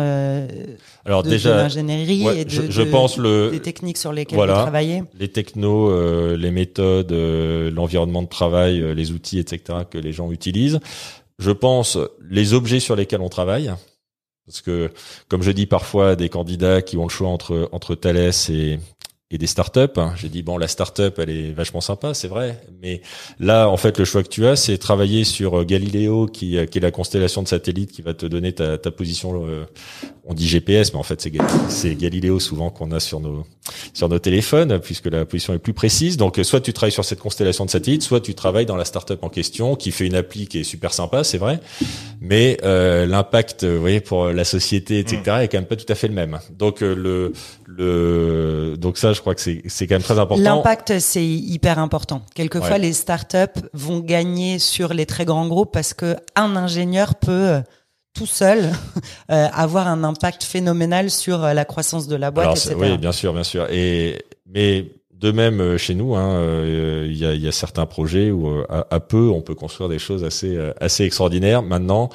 alors de, déjà l'ingénierie et de, je, pense le des techniques sur lesquelles vous travaillez. les technos les méthodes l'environnement de travail les outils etc que les gens utilisent. Je pense les objets sur lesquels on travaille parce que, comme je dis parfois des candidats qui ont le choix entre entre Thales et et des startups. Hein. J'ai dit bon, la startup, elle est vachement sympa, c'est vrai, mais là, en fait, le choix que tu as, c'est travailler sur euh, Galileo, qui, euh, qui est la constellation de satellites qui va te donner ta, position. Euh, on dit GPS, mais en fait, c'est Galileo souvent qu'on a sur nos sur nos téléphones, puisque la position est plus précise. Donc, soit tu travailles sur cette constellation de satellites, soit tu travailles dans la startup en question, qui fait une appli qui est super sympa, c'est vrai, mais euh, l'impact, vous voyez, pour la société, etc., est quand même pas tout à fait le même. Donc, le le donc ça je crois que c'est c'est quand même très important. L'impact c'est hyper important. Quelquefois les startups vont gagner sur les très grands groupes parce que un ingénieur peut tout seul (laughs) euh, avoir un impact phénoménal sur euh, la croissance de la boîte, Alors, etc. oui, bien sûr, bien sûr. Et mais de même euh, chez nous, hein, euh, il y, a, il y, a, certains projets où euh, à, à, peu on peut construire des choses assez assez extraordinaires. Maintenant,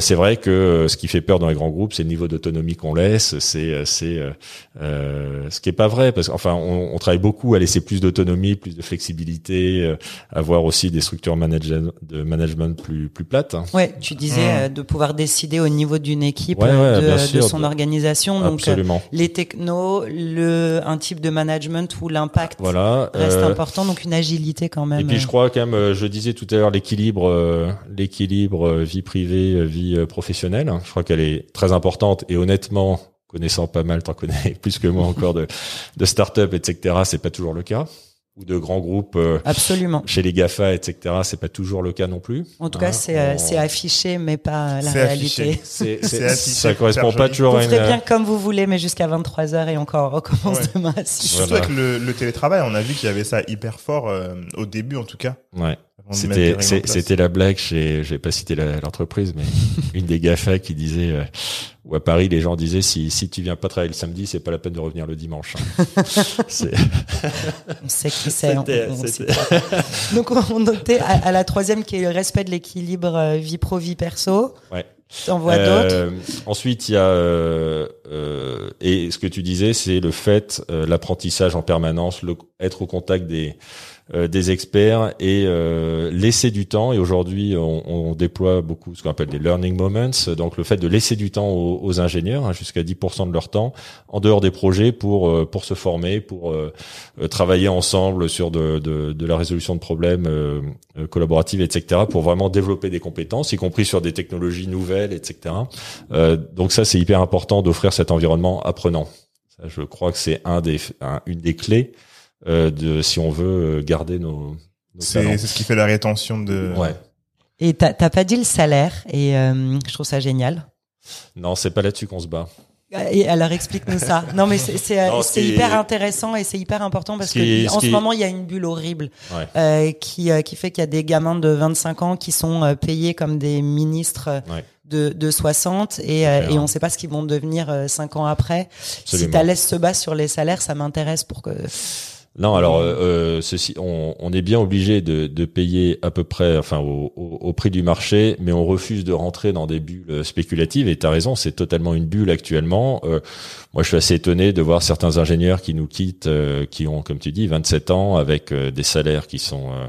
c'est vrai que ce qui fait peur dans les grands groupes, c'est le niveau d'autonomie qu'on laisse. C'est c'est euh, ce qui est pas vrai parce qu'enfin on, on, travaille beaucoup à laisser plus d'autonomie, plus de flexibilité, avoir aussi des structures de management plus plus plates. Ouais, tu disais mmh. de pouvoir décider au niveau d'une équipe ouais, ouais, de, sûr, de, son organisation. Donc Absolument. les technos, le un type de management où l'impact voilà, reste euh, important, donc une agilité quand même. Et puis je crois quand même, je disais tout à l'heure l'équilibre, euh, l'équilibre vie privée, vie professionnelle. Je crois qu'elle est très importante et honnêtement, connaissant pas mal, t'en connais (laughs) plus que moi encore de, de start-up, etc. C'est pas toujours le cas ou de grands groupes euh, absolument. chez les Gafa etc c'est pas toujours le cas non plus. En tout cas c'est on... c'est affiché mais pas la réalité. (laughs) c'est ça correspond pas toujours vous à une ferez bien comme vous voulez mais jusqu'à 23 heures et encore on recommence ouais. demain à 6 surtout avec le, le, télétravail on a vu qu'il y avait ça hyper fort euh, au début en tout cas. Ouais c'était c'était la blague chez j'ai pas cité l'entreprise mais (laughs) une des Gafa qui disait euh, ou à Paris les gens disaient si si tu viens pas travailler le samedi c'est pas la peine de revenir le dimanche hein. (laughs) on sait qui c'est donc on notait à, à, la troisième qui est le respect de l'équilibre euh, vie pro vie perso. Ouais. T'en vois euh, d'autres Ensuite, il y a euh, euh, et ce que tu disais, c'est le fait euh, l'apprentissage en permanence, le, être au contact des euh, des experts et euh, laisser du temps. Et aujourd'hui, on, on, déploie beaucoup ce qu'on appelle des learning moments. Donc, le fait de laisser du temps aux, aux ingénieurs, hein, jusqu'à 10% de leur temps, en dehors des projets pour euh, pour se former, pour euh, travailler ensemble sur de, de, de, la résolution de problèmes euh, collaboratifs, etc. Pour vraiment développer des compétences, y compris sur des technologies nouvelles, etc. donc ça, c'est hyper important d'offrir cet environnement apprenant. Je crois que c'est un des un, une des clés euh, de si on veut garder nos, nos c'est c'est ce qui fait la rétention de ouais et t'as pas dit le salaire et euh, je trouve ça génial non c'est pas là-dessus qu'on se bat et alors explique-nous ça. (laughs) Non mais c'est c'est hyper intéressant et c'est hyper important parce que en ce moment il y a une bulle horrible ouais. euh, qui euh, qui fait qu'il y a des gamins de 25 ans qui sont euh, payés comme des ministres ouais. de de 60 et euh, et on sait pas ce qu'ils vont devenir euh, cinq ans après. Absolument. Si ta laisse se bat sur les salaires, ça m'intéresse pour que non, alors euh, ceci, on, est bien obligé de, payer à peu près, enfin au, prix du marché, mais on refuse de rentrer dans des bulles spéculatives. Et tu as raison, c'est totalement une bulle actuellement. Euh, moi, je suis assez étonné de voir certains ingénieurs qui nous quittent, euh, qui ont, comme tu dis, 27 ans, avec euh, des salaires qui sont euh,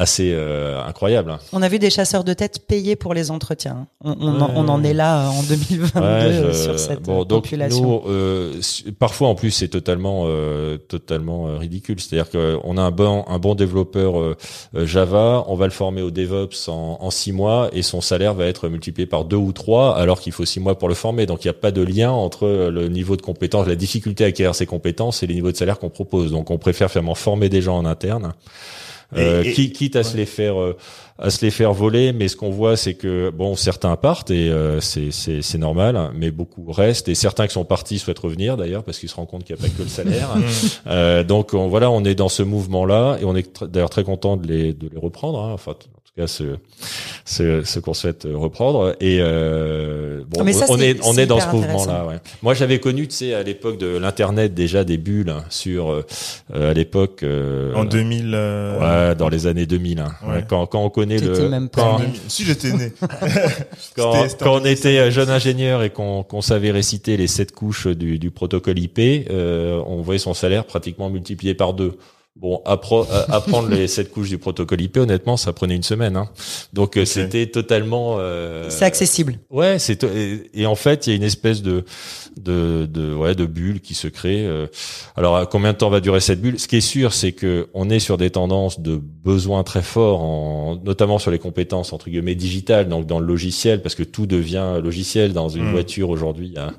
assez euh, incroyable. On a vu des chasseurs de tête payés pour les entretiens. On, on, ouais. en, on en, est là en 2022 ouais, je, sur cette bon, donc population. Nous, euh, parfois en plus c'est totalement euh, totalement euh, ridicule. C'est-à-dire qu'on a un bon un bon développeur euh, Java, on va le former au DevOps en, en six mois et son salaire va être multiplié par deux ou trois alors qu'il faut six mois pour le former. Donc il n'y a pas de lien entre le niveau de compétence, la difficulté à acquérir ses compétences et les niveaux de salaire qu'on propose. Donc on préfère finalement former des gens en interne. Euh, et, et, quitte à ouais. se les faire euh, à se les faire voler mais ce qu'on voit c'est que bon certains partent et euh, c'est normal mais beaucoup restent et certains qui sont partis souhaitent revenir d'ailleurs parce qu'ils se rendent compte qu'il n'y a pas que le salaire (laughs) euh, donc on, voilà on est dans ce mouvement là et on est d'ailleurs très content de les de les reprendre hein. enfin en tout cas ce ce, ce qu'on souhaite reprendre et euh, bon ça, on est, on est dans ce mouvement là ouais. moi j'avais connu tu sais à l'époque de l'internet déjà des bulles sur euh, à l'époque en 2000 ouais dans les années 2000 hein. Ouais. quand quand on connais le même pas quand, si j'étais né (laughs) quand, quand on était jeune ingénieur et qu'on qu'on savait réciter les sept couches du, du protocole IP euh, on voyait son salaire pratiquement multiplié par deux Bon, appro (laughs) apprendre les sept couches du protocole IP, honnêtement, ça prenait une semaine. Hein. Donc okay. c'était totalement. Euh... C'est accessible. Ouais, c'est et, et, en fait, il y a une espèce de de de ouais de bulle qui se crée. Euh... Alors, combien de temps va durer cette bulle? Ce qui est sûr, c'est que on est sur des tendances de besoins très forts, en, notamment sur les compétences entre guillemets digitales, donc dans le logiciel, parce que tout devient logiciel dans une mmh. voiture aujourd'hui. Il y a,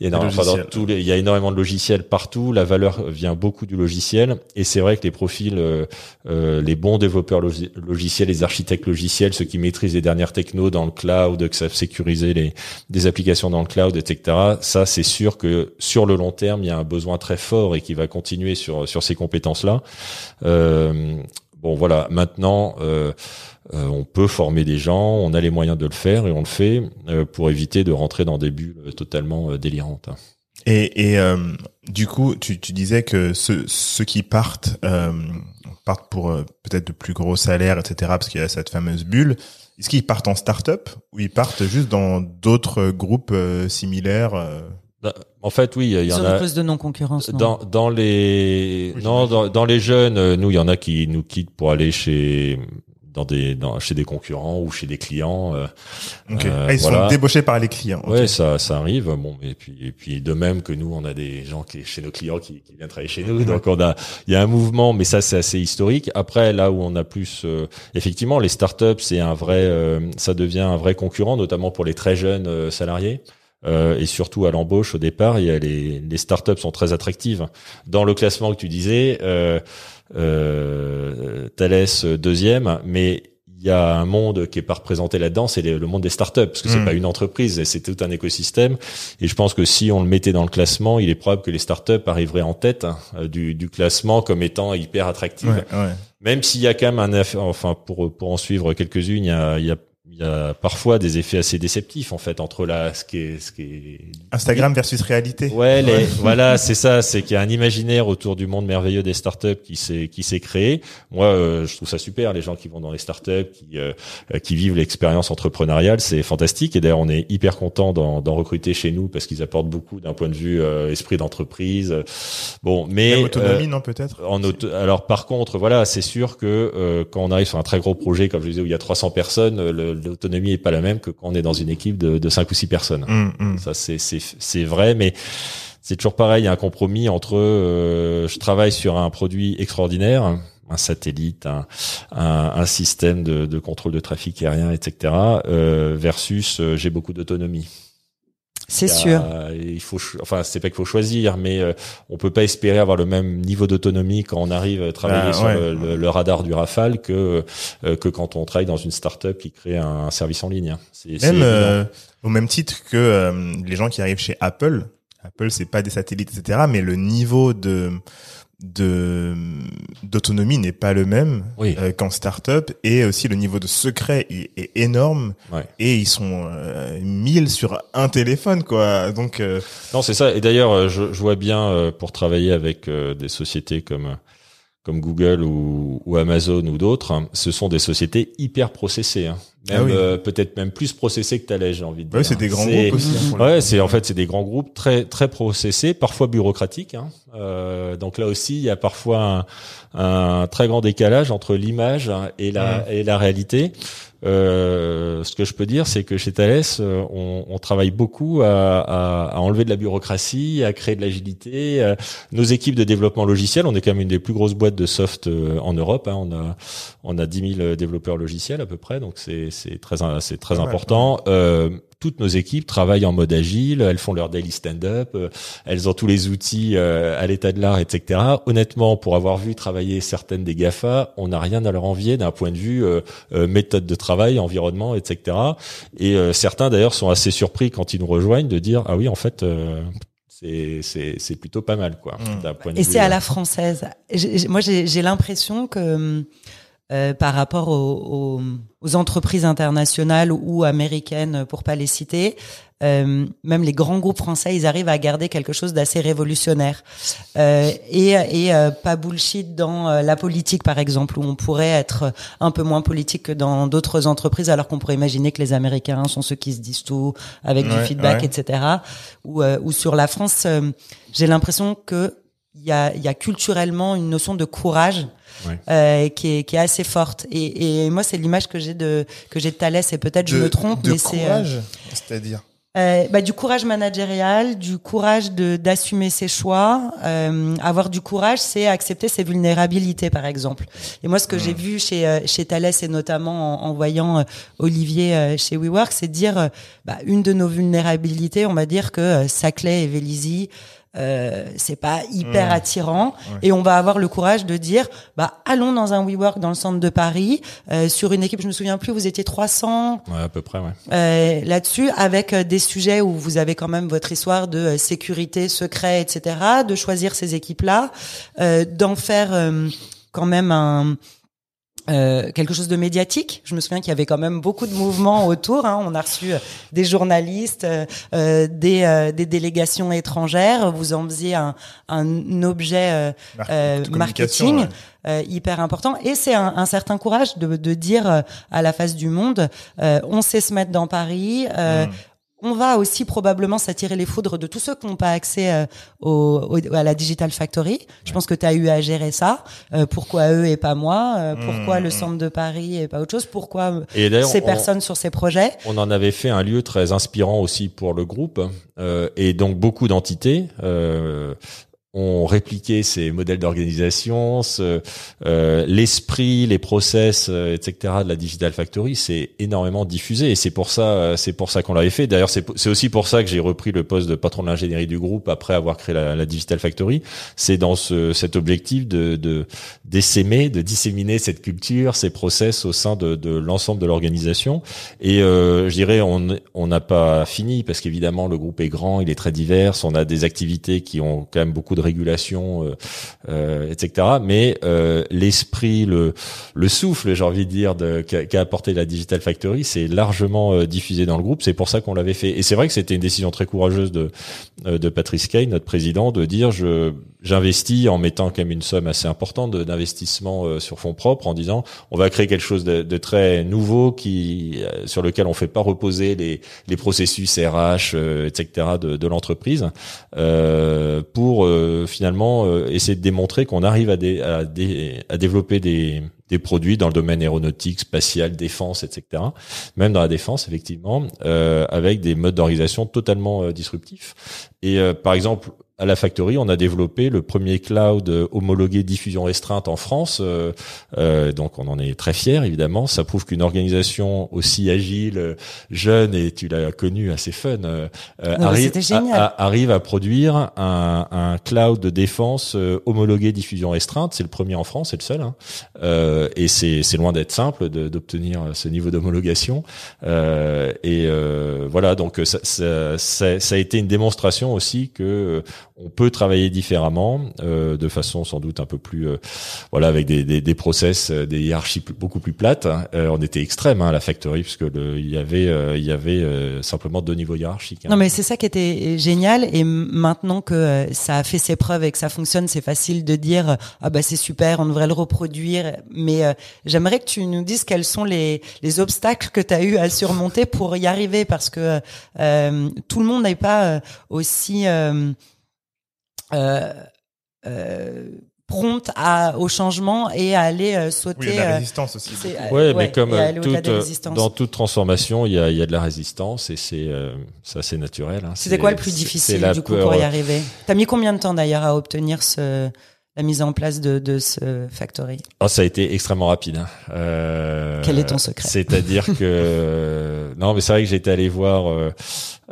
il y a énormément, enfin, dans tous les, il y a énormément de logiciels partout. La valeur vient beaucoup du logiciel, et c'est vrai que les profils, euh, euh, les bons développeurs log logiciels, les architectes logiciels, ceux qui maîtrisent les dernières technos dans le cloud, qui savent sécuriser les des applications dans le cloud, etc. Ça, c'est sûr que sur le long terme, il y a un besoin très fort et qui va continuer sur sur ces compétences-là. Euh, bon, voilà. Maintenant. on peut former des gens, on a les moyens de le faire et on le fait pour éviter de rentrer dans des bulles totalement délirantes. Et, et du coup, tu, tu, disais que ceux, ceux qui partent partent pour peut-être de plus gros salaires, etc. Parce qu'il y a cette fameuse bulle. Est-ce qu'ils partent en start-up ou ils partent juste dans d'autres groupes similaires bah, en fait, oui, il y en a. de non-concurrence. Dans, dans les, non, dans, dans, les jeunes, euh, nous, il y en a qui nous quittent pour aller chez, dans des, dans, chez des concurrents ou chez des clients. Euh, euh ah, ils sont débauchés par les clients. Ouais, ça, ça arrive. Bon, et puis, et puis de même que nous, on a des gens qui chez nos clients qui, qui viennent travailler chez nous. Donc on a, il y a un mouvement, mais ça, c'est assez historique. Après, là où on a plus, euh, effectivement, les startups, c'est un vrai, ça devient un vrai concurrent, notamment pour les très jeunes salariés. Euh, et surtout à l'embauche au départ, il y a les, les startups sont très attractives. Dans le classement que tu disais, euh, euh, Thales deuxième, mais il y a un monde qui est pas représenté là-dedans, c'est le monde des startups, parce que c'est hmm. pas une entreprise, c'est tout un écosystème. Et je pense que si on le mettait dans le classement, il est probable que les startups arriveraient en tête hein, du, du, classement comme étant hyper attractives. Ouais, Même s'il y a quand même un, enfin pour pour en suivre quelques-unes, il y a, il y a il y a parfois des effets assez déceptifs en fait entre la ce qui est ce qui est Instagram versus réalité. Ouais, les, voilà, c'est ça, c'est qu'il y a un imaginaire autour du monde merveilleux des startups qui s'est qui s'est créé. Moi, euh, je trouve ça super les gens qui vont dans les startups, qui euh, qui vivent l'expérience entrepreneuriale, c'est fantastique et d'ailleurs on est hyper content d'en recruter chez nous parce qu'ils apportent beaucoup d'un point de vue euh, esprit d'entreprise. Bon, mais Même autonomie non peut-être. En auto alors par contre, voilà, c'est sûr que quand on arrive sur un très gros projet comme je disais où il y a 300 personnes, le l'autonomie est pas la même que quand on est dans une équipe de, de 5 ou 6 personnes. Mm, mm. Ça, c'est vrai, mais c'est toujours pareil, il y a un compromis entre euh, je travaille sur un produit extraordinaire, un satellite, un, un, un système de, de, contrôle de trafic aérien, etc., euh, versus euh, j'ai beaucoup d'autonomie. C'est sûr. Il faut, enfin, c'est pas qu'il faut choisir, mais euh, on peut pas espérer avoir le même niveau d'autonomie quand on arrive à travailler ah, sur le, radar du Rafale que euh, que quand on travaille dans une start-up qui crée un, service en ligne. Même euh, au même titre que les gens qui arrivent chez Apple. Apple, c'est pas des satellites, etc., mais le niveau de de d'autonomie n'est pas le même euh, qu'en startup. Et aussi le niveau de secret est, énorme. Et ils sont euh, mille sur un téléphone quoi. Donc euh, non c'est ça. Et d'ailleurs je, je, vois bien pour travailler avec des sociétés comme comme Google ou, ou Amazon ou d'autres, hein, ce sont des sociétés hyper processées. Hein. Ah euh, peut-être même plus processées que Thales, j'ai envie de dire. Ouais, c'est des grands groupes aussi. Hein, ouais, c'est en fait c'est des grands groupes très très processés, parfois bureaucratiques. Hein. Euh, donc là aussi, il y a parfois un, un très grand décalage entre l'image et la et la réalité. Euh, ce que je peux dire, c'est que chez Thales, euh, on, on travaille beaucoup à, à, à, enlever de la bureaucratie, à créer de l'agilité. Euh, nos équipes de développement logiciel, on est quand même une des plus grosses boîtes de soft en Europe. Hein. On a on a 10 000 développeurs logiciels à peu près, donc c'est c'est très c'est très important. Euh, toutes nos équipes travaillent en mode agile, elles font leur daily stand-up, euh, elles ont tous les outils euh, à l'état de l'art, etc. Honnêtement, pour avoir vu travailler certaines des GAFA, on n'a rien à leur envier d'un point de vue euh, méthode de travail, environnement, etc. Et certains d'ailleurs sont assez surpris quand ils nous rejoignent de dire ah oui en fait c'est c'est plutôt pas mal quoi. Mmh. et c'est à la française. moi j'ai l'impression que euh, par rapport aux, aux, entreprises internationales ou américaines, pour pas les citer. Euh, même les grands groupes français, ils arrivent à garder quelque chose d'assez révolutionnaire euh, et, et euh, pas bullshit dans euh, la politique, par exemple, où on pourrait être un peu moins politique que dans d'autres entreprises, alors qu'on pourrait imaginer que les Américains sont ceux qui se disent tout avec du feedback, etc. Ou, ou sur la France, j'ai l'impression que il y a, y a culturellement une notion de courage euh, qui, est, qui est assez forte. Et, et moi, c'est l'image que j'ai de que j'ai de Thalès. Et peut-être je me trompe, de mais c'est euh, c'est-à-dire? Euh, bah, du courage managérial, du courage de d'assumer ses choix. Euh, avoir du courage, c'est accepter ses vulnérabilités, par exemple. Et moi, ce que j'ai hmm. vu chez chez Thales et notamment en, en voyant euh, Olivier chez WeWork, c'est dire bah, une de nos vulnérabilités, on va dire que Saclay et Vélizy euh, c'est pas hyper attirant. Et on va avoir le courage de dire bah allons dans un WeWork dans le centre de Paris euh, sur une équipe je me souviens plus vous étiez 300 ouais, à peu près ouais. Euh, là-dessus avec euh, des sujets où vous avez quand même votre histoire de euh, sécurité secret etc de choisir ces équipes là d'en faire quand même un euh, quelque chose de médiatique. Je me souviens qu'il y avait quand même beaucoup de mouvements autour. Hein. On a reçu euh, des journalistes, euh, des, des délégations étrangères. Vous en faisiez un, un objet marketing hyper important. Et c'est un, un, certain courage de, de dire à la face du monde, on sait se mettre dans Paris. Mmh on va aussi probablement s'attirer les foudres de tous ceux qui n'ont pas accès euh, au, à la Digital Factory. Je pense que tu as eu à gérer ça. Euh, pourquoi eux et pas moi? Euh, Pourquoi le mmh. centre de Paris et pas autre chose? Pourquoi ces personnes sur ces projets? On en avait fait un lieu très inspirant aussi pour le groupe. et donc beaucoup d'entités ont répliqué ces modèles d'organisation, euh, l'esprit, les process, euh, etc. de la Digital Factory, c'est énormément diffusé et c'est pour ça, euh, c'est pour ça qu'on l'avait fait. D'ailleurs, c'est aussi pour ça que j'ai repris le poste de patron de l'ingénierie du groupe après avoir créé la, la Digital Factory. C'est dans ce, cet objectif de, de d'essaimer, de disséminer cette culture, ces process au sein de, de l'ensemble de l'organisation. Et euh, je dirais, on on n'a pas fini parce qu'évidemment le groupe est grand, il est très divers, on a des activités qui ont quand même beaucoup de régulation, euh, euh, etc. Mais euh, l'esprit, le, le souffle, j'ai envie de dire, qu'a apporté la Digital Factory, c'est largement diffusé dans le groupe. C'est pour ça qu'on l'avait fait. Et c'est vrai que c'était une décision très courageuse de, de Patrice Kay, notre président, de dire je j'investis en mettant quand même une somme assez importante d'investissement sur fonds propres en disant on va créer quelque chose de, très nouveau qui sur lequel on fait pas reposer les, les processus RH etc de, de l'entreprise euh, pour finalement euh, essayer de démontrer qu'on arrive à, à, développer des, des produits dans le domaine aéronautique, spatial, défense, etc. Même dans la défense, effectivement, euh, avec des modes d'organisation totalement euh, disruptifs. Et par exemple, à la Factory, on a développé le premier cloud homologué diffusion restreinte en France. Euh, euh, donc, on en est très fier, évidemment. Ça prouve qu'une organisation aussi agile, jeune et tu l'as connu assez fun, euh, arrive, à, arrive à produire un, un cloud de défense homologué diffusion restreinte. C'est le premier en France, c'est le seul. Hein. et c'est loin d'être simple d'obtenir ce niveau d'homologation. et voilà, donc ça, ça, ça, ça a été une démonstration aussi que on peut travailler différemment, euh, de façon sans doute un peu plus, euh, voilà, avec des, des, des process, euh, des hiérarchies beaucoup plus plates. on était extrême hein, à la factory puisque le, il y avait, il y avait simplement deux niveaux hiérarchiques. Hein. Non, mais c'est ça qui était génial. Et maintenant que ça a fait ses preuves et que ça fonctionne, c'est facile de dire ah bah c'est super, on devrait le reproduire. Mais j'aimerais que tu nous dises quels sont les, les obstacles que tu as eu à surmonter pour y arriver parce que tout le monde n'est pas aussi prompte à, au changement et à aller euh, sauter. Oui, la résistance aussi. Ouais, mais comme dans toute transformation, il y a, il y a de la résistance et c'est ça c'est naturel. Hein. C'était quoi le plus difficile du coup pour y arriver? T'as mis combien de temps d'ailleurs à obtenir ce la mise en place de, de ce factory? Oh, Ça a été extrêmement rapide. Hein. Euh, Quel est ton secret? C'est-à-dire que (laughs) non, mais c'est vrai que j'étais allé voir euh,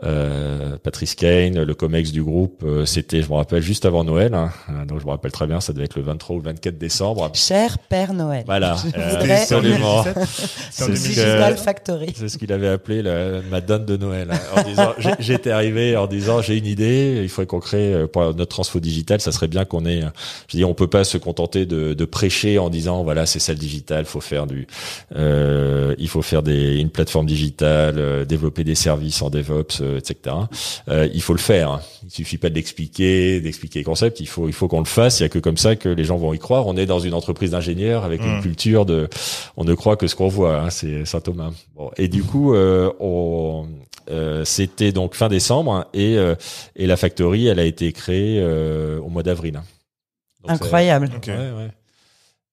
euh, Patrice Kane, le comex du groupe. C'était, je me rappelle, juste avant Noël. Hein. Donc je me rappelle très bien, ça devait être le 23 ou le 24 décembre. Cher Père Noël. Voilà, absolument. (laughs) C'est ce, Factory. C'est ce qu'il avait appelé la, ma donne de Noël. Hein, en disant, j'étais arrivé en disant, j'ai une idée, il faudrait qu'on crée pour notre transfo digital, ça serait bien qu'on ait on peut pas se contenter de, de prêcher en disant voilà c'est ça le digital, faut faire du, euh, il faut faire des, une plateforme digitale, euh, développer des services en DevOps, euh, etc. Euh, il faut le faire. Il suffit pas de l'expliquer, d'expliquer les concepts. Il faut, il faut qu'on le fasse. Il y a que comme ça que les gens vont y croire. On est dans une entreprise d'ingénieurs avec une mmh. culture de, on ne croit que ce qu'on voit. Hein, c'est Saint Thomas. Bon, et du coup, on, c'était donc fin décembre hein, et, et la factory, elle a été créée au mois d'avril. Incroyable.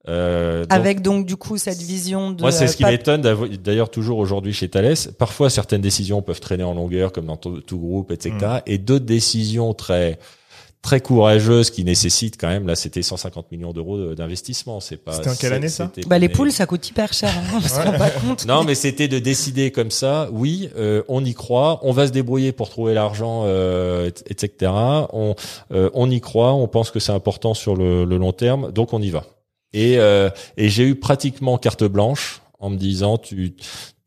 Euh, Avec donc du coup cette vision de. Moi, c'est ce qui m'étonne d'ailleurs toujours aujourd'hui chez Thales. Parfois, certaines décisions peuvent traîner en longueur, comme dans tout, groupe, etc. Mm. Et d'autres décisions très très courageuse qui nécessite quand même là c'était 150 millions d'euros d'investissement. C'est pas c'était en quelle année ça bah les poules ça coûte hyper cher hein, (laughs) on se rend pas compte. Non mais c'était de décider comme ça. Oui euh, on y croit. On va se débrouiller pour trouver l'argent euh, etc on euh, on y croit. On pense que c'est important sur le, le, long terme. Donc on y va. Et et j'ai eu pratiquement carte blanche en me disant tu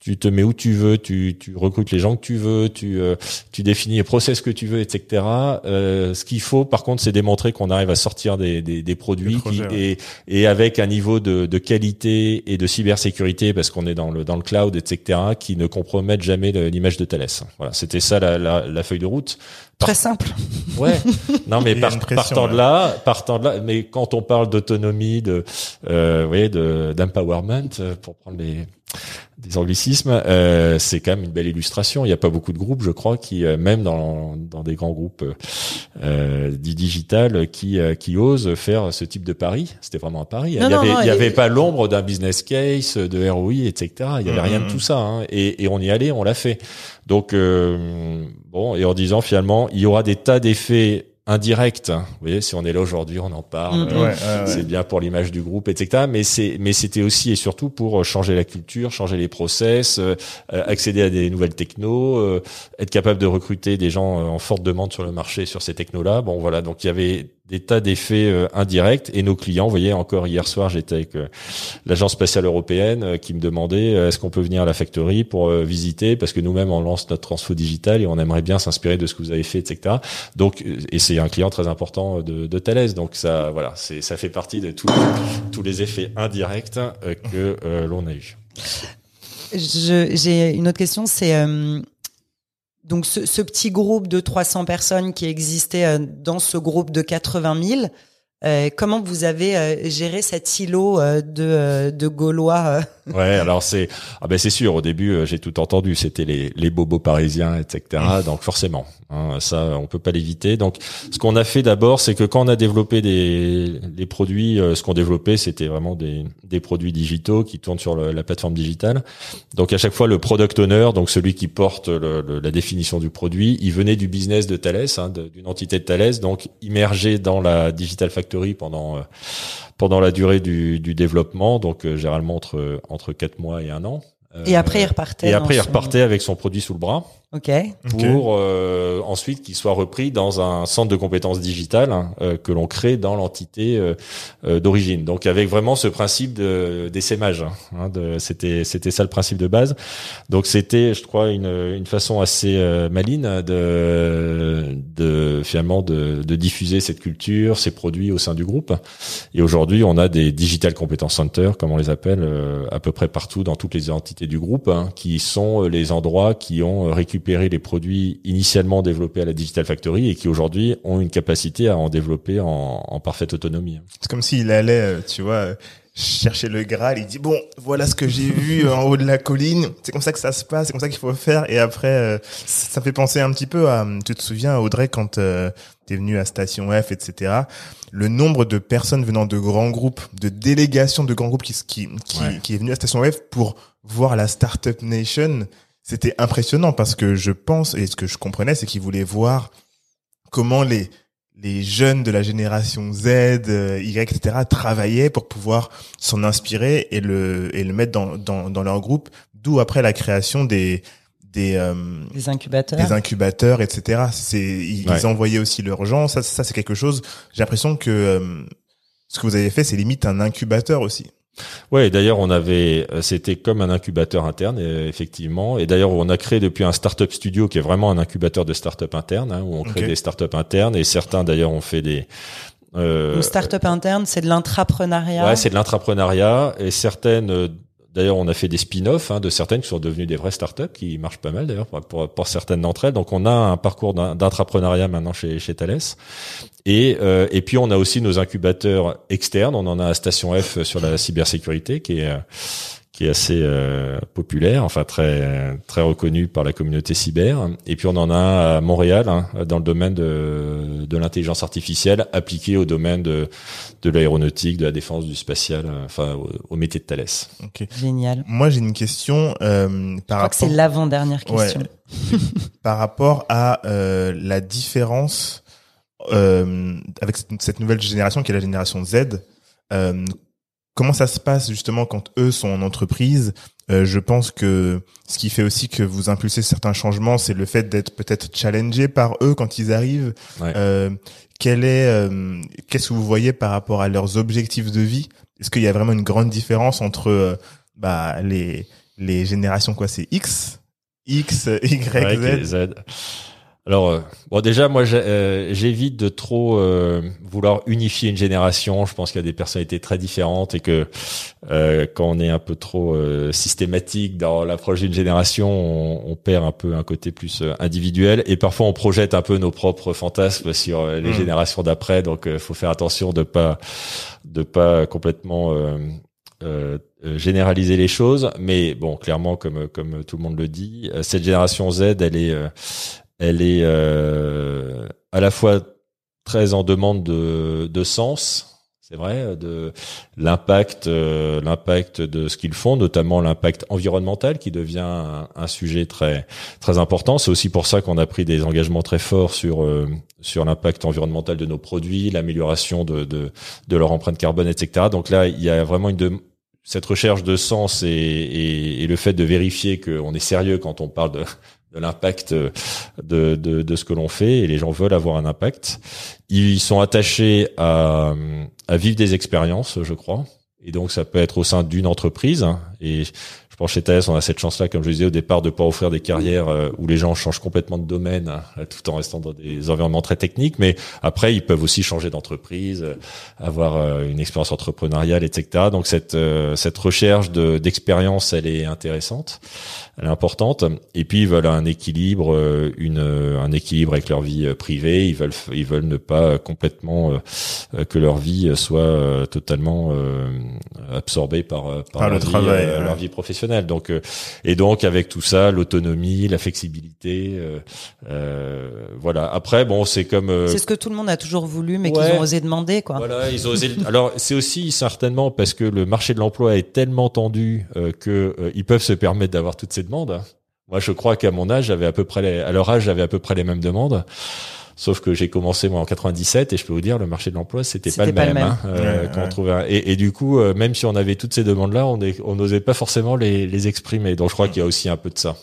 tu te mets où tu veux, tu, tu recrutes les gens que tu veux, tu, euh, tu définis les process que tu veux, etc. Euh, ce qu'il faut, par contre, c'est démontrer qu'on arrive à sortir des, des, des produits qui, et, et avec un niveau de, de qualité et de cybersécurité, parce qu'on est dans le, dans le cloud, etc., qui ne compromettent jamais l'image de Thales. Voilà, c'était ça la, la, la, feuille de route. Très simple. Ouais. Non, mais (laughs) partant de là, partant de là, mais quand on parle d'autonomie, de, euh, vous voyez, de d'empowerment, euh, pour prendre les des anglicismes, euh, c'est quand même une belle illustration. Il n'y a pas beaucoup de groupes, je crois, qui euh, même dans, dans des grands groupes euh, du digital, qui qui osent faire ce type de pari. C'était vraiment un pari. il n'y avait, il y avait pas l'ombre d'un business case, de ROI, etc. Il n'y avait rien de mm-hmm. tout ça. Hein. Et, et on y allait, on l'a fait. Donc bon, et en disant finalement, il y aura des tas d'effets indirect. Vous voyez, si on est là aujourd'hui, on en parle. Mm-hmm. c'est bien pour l'image du groupe, etc. Mais c'est, mais c'était aussi et surtout pour changer la culture, changer les process, euh, accéder à des nouvelles technos, euh, être capable de recruter des gens euh, en forte demande sur le marché sur ces technos-là. Bon, voilà. Donc il y avait des tas d'effets euh, indirects et nos clients, vous voyez, encore hier soir, j'étais avec euh, l'agence spatiale européenne euh, qui me demandait est-ce qu'on peut venir à la factory pour visiter? Parce que nous-mêmes on lance notre transfo digital et on aimerait bien s'inspirer de ce que vous avez fait, etc. Donc, et c'est un client très important de, de Thales, donc ça, voilà, c'est ça fait partie de tous tous les effets indirects que l'on a eu. J'ai une autre question, c'est donc ce, ce, petit groupe de 300 personnes qui existait euh, dans ce groupe de 80 000, euh, comment vous avez euh, géré cet îlot euh, de, de Gaulois Ouais, alors c'est ah ben c'est sûr. Au début, j'ai tout entendu. C'était les, les bobos parisiens, etc. Donc forcément, hein, ça on peut pas l'éviter. Donc ce qu'on a fait d'abord, c'est que quand on a développé des les produits, ce qu'on développait, c'était vraiment des, des produits digitaux qui tournent sur la plateforme digitale. Donc à chaque fois, le product owner, donc celui qui porte le, la définition du produit, il venait du business de Thales, hein, d'une entité de Thales, donc immergé dans la digital factory pendant euh, pendant la durée du, du développement, donc euh, généralement entre entre quatre mois et un an. Et après, il repartait. Et après, il repartait avec son produit sous le bras. Ok. Pour euh, ensuite qu'il soit repris dans un centre de compétences digitales hein, euh, que l'on crée dans l'entité euh, d'origine. Donc avec vraiment ce principe de d'essaimage. Hein, de, c'était c'était ça le principe de base. Donc c'était, je crois, une une façon assez maligne de de finalement de, de diffuser cette culture, ces produits au sein du groupe. Et aujourd'hui, on a des digital competence centers, comme on les appelle, à peu près partout dans toutes les entités du groupe, hein, qui sont les endroits qui ont récupéré récupérer les produits initialement développés à la Digital Factory et qui aujourd'hui ont une capacité à en développer en, en parfaite autonomie. C'est comme s'il allait, euh, tu vois, chercher le Graal, il dit bon, voilà ce que j'ai vu en haut de la colline, c'est comme ça que ça se passe, c'est comme ça qu'il faut faire. Et après, euh, ça fait penser un petit peu à, tu te souviens Audrey quand euh, t'es venu à Station F, etc. Le nombre de personnes venant de grands groupes, de délégations de grands groupes qui qui qui, qui est venu à Station F pour voir la Startup Nation, c'était impressionnant parce que je pense et ce que je comprenais c'est qu'ils voulaient voir comment les les jeunes de la génération Z, euh, Y, etc. travaillaient pour pouvoir s'en inspirer et le et le mettre dans dans, dans leur groupe. D'où après la création des des, euh, des incubateurs, des incubateurs, etc. C'est ils, envoyaient aussi leurs gens. Ça ça c'est quelque chose. J'ai l'impression que euh, ce que vous avez fait c'est limite un incubateur aussi. Ouais, d'ailleurs on avait, euh, c'était comme un incubateur interne euh, effectivement, et d'ailleurs on a créé depuis un startup studio qui est vraiment un incubateur de startup interne, hein, où on crée des startups internes, et certains d'ailleurs ont fait des euh, start-up interne, c'est de l'intrapreneuriat. Ouais, c'est de l'intrapreneuriat. Et certaines euh, D'ailleurs, on a fait des spin-offs hein, de certaines qui sont devenues des vraies startups, qui marchent pas mal d'ailleurs pour, certaines d'entre elles. Donc, on a un parcours d'intrapreneuriat maintenant chez, chez Thales. Et, euh, et puis, on a aussi nos incubateurs externes. On en a à Station F sur la cybersécurité, qui est qui est assez euh, populaire, enfin très très reconnu par la communauté cyber. Et puis on en a à Montréal hein, dans le domaine de, de l'intelligence artificielle appliquée au domaine de, de l'aéronautique, de la défense, du spatial, enfin au, métier de Thales. Okay. Génial. Moi j'ai une question euh, par rapport. c'est l'avant-dernière question. (laughs) par rapport à euh, la différence euh, avec cette nouvelle génération qui est la génération Z. Euh, Comment ça se passe justement quand eux sont en entreprise? Euh, Je pense que ce qui fait aussi que vous impulsez certains changements, c'est le fait d'être peut-être challengé par eux quand ils arrivent. Euh, quel est, euh, qu'est-ce que vous voyez par rapport à leurs objectifs de vie? Est-ce qu'il y a vraiment une grande différence entre bah, les les générations quoi C'est X, X, Y, Z. Alors, euh, bon, déjà, moi, euh, j'évite de trop euh, vouloir unifier une génération. Je pense qu'il y a des personnalités très différentes et que quand on est un peu trop systématique dans l'approche d'une génération, on, on, perd un peu un côté plus individuel et parfois on projette un peu nos propres fantasmes sur les hmm. générations d'après. Donc, il faut faire attention de pas de pas complètement généraliser les choses, mais bon, clairement, comme comme tout le monde le dit, cette génération Z, elle est elle est euh, à la fois très en demande de, de sens, c'est vrai, de l'impact, euh, l'impact de ce qu'ils font, notamment l'impact environnemental qui devient un, sujet très très important. C'est aussi pour ça qu'on a pris des engagements très forts sur euh, sur l'impact environnemental de nos produits, l'amélioration de, de, leur empreinte carbone, etc. Donc là, il y a vraiment une de, cette recherche de sens et, et, et le fait de vérifier qu'on est sérieux quand on parle de, l'impact de, de, de, ce que l'on fait et les gens veulent avoir un impact. Ils sont attachés à, à vivre des expériences, je crois. Et donc ça peut être au sein d'une entreprise. Et je pense chez Thales, on a cette chance-là, comme je disais au départ, de pas offrir des carrières euh, où les gens changent complètement de domaine, euh, tout en restant dans des environnements très techniques. Mais après, ils peuvent aussi changer d'entreprise, euh, avoir une expérience entrepreneuriale, etc. Donc cette cette recherche de d'expérience, elle est intéressante, elle est importante. Et puis ils veulent un équilibre, une un équilibre avec leur vie privée. Ils veulent ils veulent ne pas complètement que leur vie soit totalement absorbée par par, le travail, leur vie professionnelle. Donc euh, et donc avec tout ça, l'autonomie, la flexibilité, euh, euh, voilà. Après bon, c'est comme c'est ce que tout le monde a toujours voulu, mais qu'ils ont osé demander quoi. Voilà, ils ont osé. Alors c'est aussi certainement parce que le marché de l'emploi est tellement tendu que ils peuvent se permettre d'avoir toutes ces demandes. Moi, je crois qu'à mon âge, j'avais à peu près les, à leur âge, j'avais à peu près les mêmes demandes. Sauf que j'ai commencé moi en 97 et je peux vous dire le marché de l'emploi c'était pas, le même. Hein, euh, quand On trouvait et, et, du coup euh, même si on avait toutes ces demandes là, on on n'osait pas forcément les, les exprimer. Donc je crois qu'il y a aussi un peu de ça.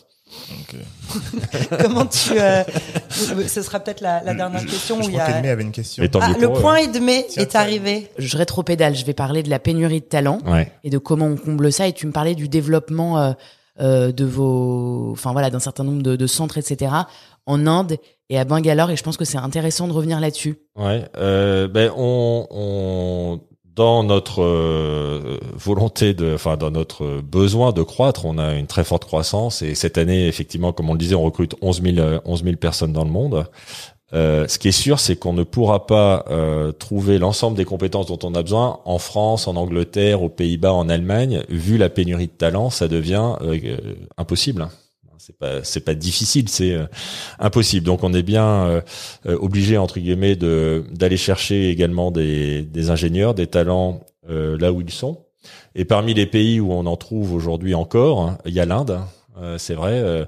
(laughs) Comment tu euh, Ce sera peut-être la, la, dernière question je où il y a. avait une question. Ah, le point de mai est arrivé. Je rétropédale. Je vais parler de la pénurie de talent et de comment on comble ça. Et tu me parlais du développement euh, euh, de vos, enfin voilà, d'un certain nombre de, de centres, etc. En Inde et à Bangalore et je pense que c'est intéressant de revenir là-dessus. Ouais, euh, ben on, on dans notre euh, volonté de, enfin dans notre besoin de croître, on a une très forte croissance et cette année effectivement, comme on le disait, on recrute 11 000, 11 000 personnes dans le monde. Euh, ce qui est sûr, c'est qu'on ne pourra pas euh, trouver l'ensemble des compétences dont on a besoin en France, en Angleterre, aux Pays-Bas, en Allemagne. Vu la pénurie de talents, ça devient euh, impossible c'est pas c'est pas difficile, c'est euh, impossible. Donc on est bien euh, euh, obligé entre guillemets de d'aller chercher également des des ingénieurs, des talents là où ils sont. Et parmi les pays où on en trouve aujourd'hui encore, hein, il y a l'Inde. c'est vrai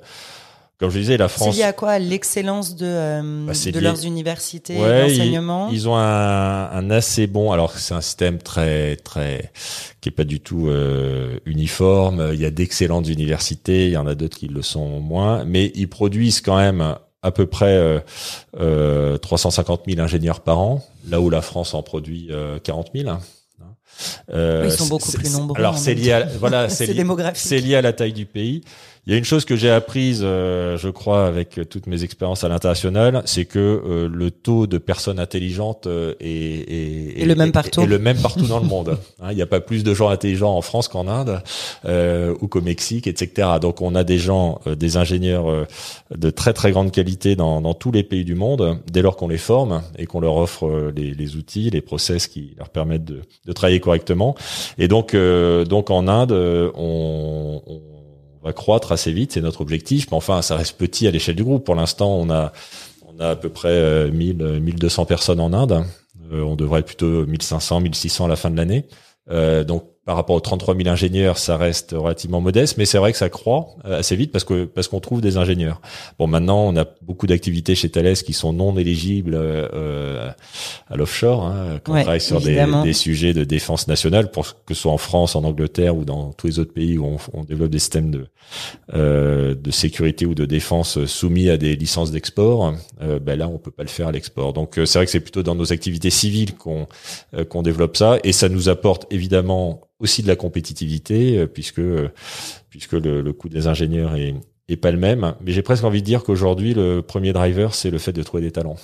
comme je disais, la France. C'est lié à quoi? L'excellence de, euh, bah, de leurs universités d'enseignement ils, ils, ont un, un, assez bon. Alors c'est un système très très qui est pas du tout euh, uniforme. Il y a d'excellentes universités, il y en a d'autres qui le sont moins, mais ils produisent quand même à peu près euh, 350 000 ingénieurs par an, là où la France en produit 40 000. Euh, ils sont beaucoup plus nombreux. Alors (laughs) c'est lié, à, voilà, c'est lié, lié à la taille du pays. Il y a une chose que j'ai apprise, euh, je crois, avec toutes mes expériences à l'international, c'est que euh, le taux de personnes intelligentes euh, est, est, le même partout. Est, le même partout dans le (laughs) monde. Hein, il n'y a pas plus de gens intelligents en France qu'en Inde ou qu'au Mexique, etc. Donc on a des gens, des ingénieurs de très très grande qualité dans, dans tous les pays du monde, dès lors qu'on les forme et qu'on leur offre les, les, outils, les process qui leur permettent de, de travailler correctement. Et donc donc en Inde, on, on va croître assez vite, c'est notre objectif. Mais enfin, ça reste petit à l'échelle du groupe. Pour l'instant, on a on a à peu près 1000 euh, 1200 personnes en Inde. Euh, on devrait être plutôt 1500, 1600 à la fin de l'année. Euh, donc par rapport aux 33 000 ingénieurs, ça reste relativement modeste, mais c'est vrai que ça croît euh, assez vite parce que parce qu'on trouve des ingénieurs. Bon, maintenant, on a beaucoup d'activités chez Thales qui sont non éligibles euh, à l'offshore, hein, quand on travaille sur des, des, sujets de défense nationale, pour que ce soit en France, en Angleterre ou dans tous les autres pays où on, on développe des systèmes de euh, de sécurité ou de défense soumis à des licences d'export. Euh, ben là, on peut pas le faire à l'export. Donc, euh, c'est vrai que c'est plutôt dans nos activités civiles qu'on qu'on développe ça, et ça nous apporte évidemment aussi de la compétitivité, puisque puisque le, le coût des ingénieurs est, et pas le même. Mais j'ai presque envie de dire qu'aujourd'hui, le premier driver, c'est le fait de trouver des talents.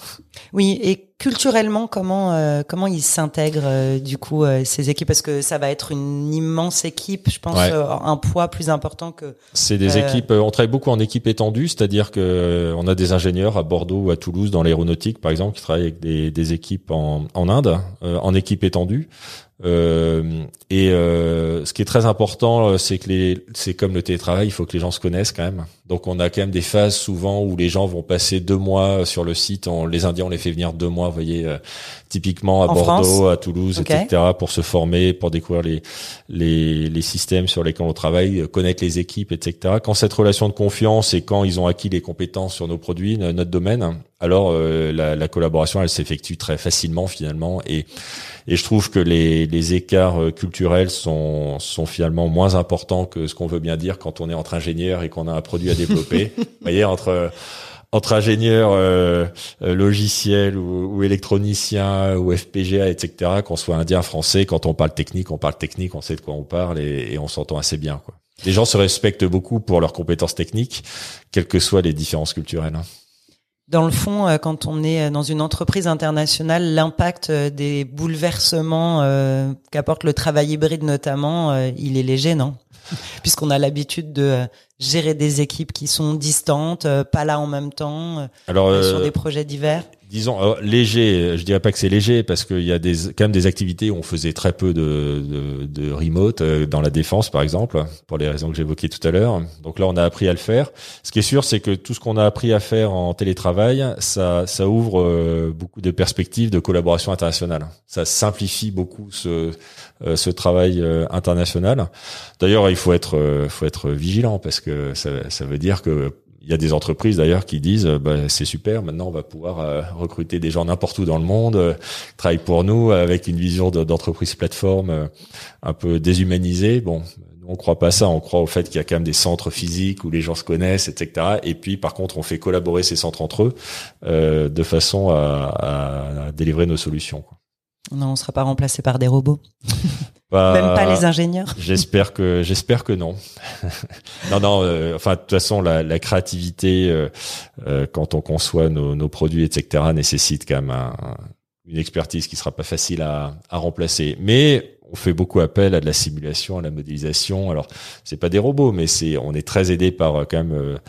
Oui, et culturellement, comment euh, comment ils s'intègrent euh, du coup euh, ces équipes? Parce que ça va être une immense équipe, je pense, un poids plus important que. C'est des équipes. On travaille beaucoup en équipe étendue, c'est-à-dire que on a des ingénieurs à Bordeaux ou à Toulouse dans l'aéronautique, par exemple, qui travaillent avec des, des équipes en, en Inde, en équipe étendue. Euh, et euh, ce qui est très important, euh, c'est que les, c'est comme le télétravail, il faut que les gens se connaissent quand même. Donc on a quand même des phases souvent où les gens vont passer deux mois sur le site. On, les Indiens, on les fait venir deux mois, vous voyez, euh, typiquement à Bordeaux, à Toulouse, etc., pour se former, pour découvrir les, les, les systèmes sur lesquels on travaille, connaître les équipes, etc. Quand cette relation de confiance et quand ils ont acquis les compétences sur nos produits, notre domaine, alors la, la collaboration, elle s'effectue très facilement finalement et et je trouve que les, les écarts euh, culturels sont, sont finalement moins importants que ce qu'on veut bien dire quand on est entre ingénieurs et qu'on a un produit à Vous voyez, entre entre ingénieurs euh, euh, logiciels ou, électroniciens ou FPGA, etc., qu'on soit indien, français, quand on parle technique, on parle technique, on sait de quoi on parle et, on s'entend assez bien. Quoi. Les gens se respectent beaucoup pour leurs compétences techniques, quelles que soient les différences culturelles. Hein dans le fond, euh, quand on est dans une entreprise internationale, l'impact des bouleversements qu'apporte le travail hybride notamment, il est léger, non? (laughs) Puisqu'on a l'habitude de gérer des équipes qui sont distantes, pas là en même temps, Alors, sur des projets divers disons euh, léger, je dirais pas que c'est léger parce qu'il y a des quand même des activités où on faisait très peu de, de, de remote euh, dans la défense par exemple pour les raisons que j'évoquais tout à l'heure. Donc là on a appris à le faire. Ce qui est sûr c'est que tout ce qu'on a appris à faire en télétravail, ça ça ouvre euh, beaucoup de perspectives de collaboration internationale. Ça simplifie beaucoup ce ce travail international. D'ailleurs il faut être faut être vigilant parce que ça ça veut dire que il y a des entreprises d'ailleurs qui disent euh, bah, c'est super, maintenant on va pouvoir euh, recruter des gens n'importe où dans le monde, euh, pour nous avec une vision d'entreprise plateforme un peu déshumanisée. Bon, on croit pas ça, on croit au fait qu'il y a quand même des centres physiques où les gens se connaissent, etc. Et puis par contre, on fait collaborer ces centres entre eux de façon à, à délivrer nos solutions. Quoi. Non, on sera pas remplacé par des robots. (laughs) Bah, Même pas les ingénieurs. J'espère que j'espère que non. (laughs) non, non. Euh, enfin, de toute façon, la, la créativité euh, euh, quand on conçoit nos, nos, produits, etc., nécessite quand même une expertise qui sera pas facile à, à, remplacer. Mais on fait beaucoup appel à de la simulation, à la modélisation. Alors, c'est pas des robots, mais c'est on est très aidé par quand même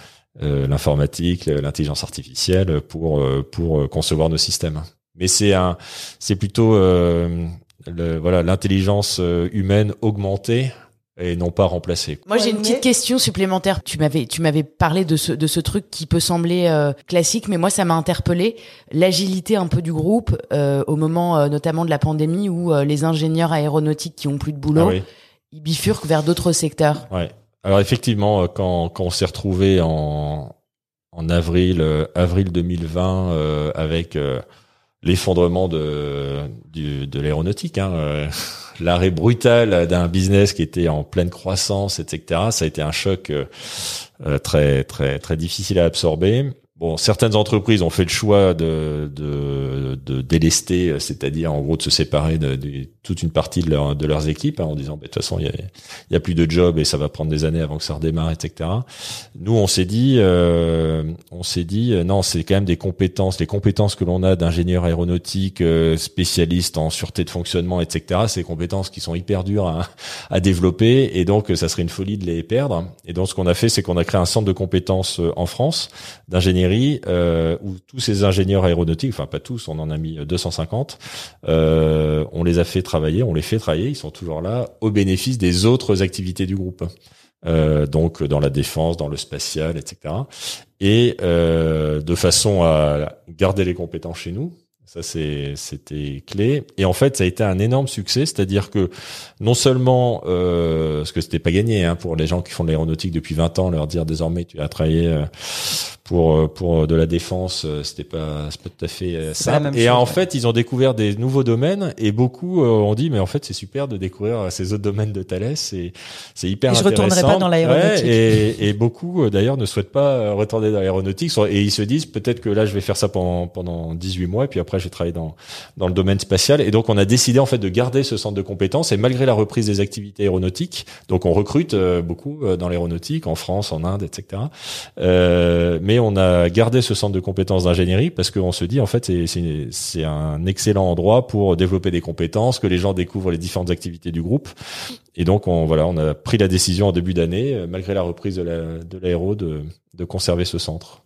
l'informatique, l'intelligence artificielle pour pour concevoir nos systèmes. Mais c'est un, c'est plutôt euh, le, voilà l'intelligence euh, humaine augmentée et non pas remplacée. Moi, j'ai une petite question supplémentaire. Tu m'avais, tu m'avais parlé de ce, de ce truc qui peut sembler euh, classique, mais moi, ça m'a interpellé. L'agilité un peu du groupe euh, au moment, euh, notamment de la pandémie, où les ingénieurs aéronautiques qui ont plus de boulot, ah ils bifurquent vers d'autres secteurs. Ouais. Alors effectivement, quand, quand on s'est retrouvé en, en avril, avril 2020, avec l'effondrement de, de l'aéronautique, hein, euh, (laughs) l'arrêt brutal d'un business qui était en pleine croissance, etc. Ça a été un choc euh, euh, très très très difficile à absorber. Bon, certaines entreprises ont fait le choix de, de, de délester, c'est-à-dire en gros de se séparer de, toute une partie de, leur, de leurs équipes hein, en disant bah, de toute façon il y a, plus de job et ça va prendre des années avant que ça redémarre, etc. Nous on s'est dit, euh, on s'est dit euh, non c'est quand même des compétences, les compétences que l'on a d'ingénieur aéronautique, euh, spécialiste en sûreté de fonctionnement, etc. Des compétences qui sont hyper dures à, à développer et donc ça serait une folie de les perdre. Et donc ce qu'on a fait c'est qu'on a créé un centre de compétences en France d'ingénierie euh, où tous ces ingénieurs aéronautiques, enfin pas tous, on en a mis 250, euh, on les a fait travailler, on les fait travailler, ils sont toujours là au bénéfice des autres activités du groupe. Euh, donc dans la défense, dans le spatial, etc. Et euh, de façon à garder les compétences chez nous, ça, c'était clé. Et en fait, ça a été un énorme succès, c'est-à-dire que non seulement, euh, ce que c'était pas gagné hein, pour les gens qui font de l'aéronautique depuis 20 ans, leur dire désormais tu as travaillé pour pour de la défense, c'était pas c'est pas tout à fait simple. Et en fait, ils ont découvert des nouveaux domaines et beaucoup ont dit mais en fait c'est super de découvrir ces autres domaines de Thales. C'est c'est hyper et je intéressant. Retournerai pas dans l'aéronautique. et, et beaucoup d'ailleurs ne souhaitent pas retourner dans l'aéronautique et ils se disent peut-être que là je vais faire ça pendant pendant 18 mois et puis après je vais travailler dans dans le domaine spatial. Et donc on a décidé en fait de garder ce centre de compétences et malgré la reprise des activités aéronautiques, donc on recrute beaucoup dans l'aéronautique en France, en Inde, etc. Euh, mais on a gardé ce centre de compétences d'ingénierie parce qu'on se dit en fait c'est un excellent endroit pour développer des compétences, que les gens découvrent les différentes activités du groupe. Et donc on voilà, on a pris la décision en début d'année, euh, malgré la reprise de l'aéro, de, de conserver ce centre.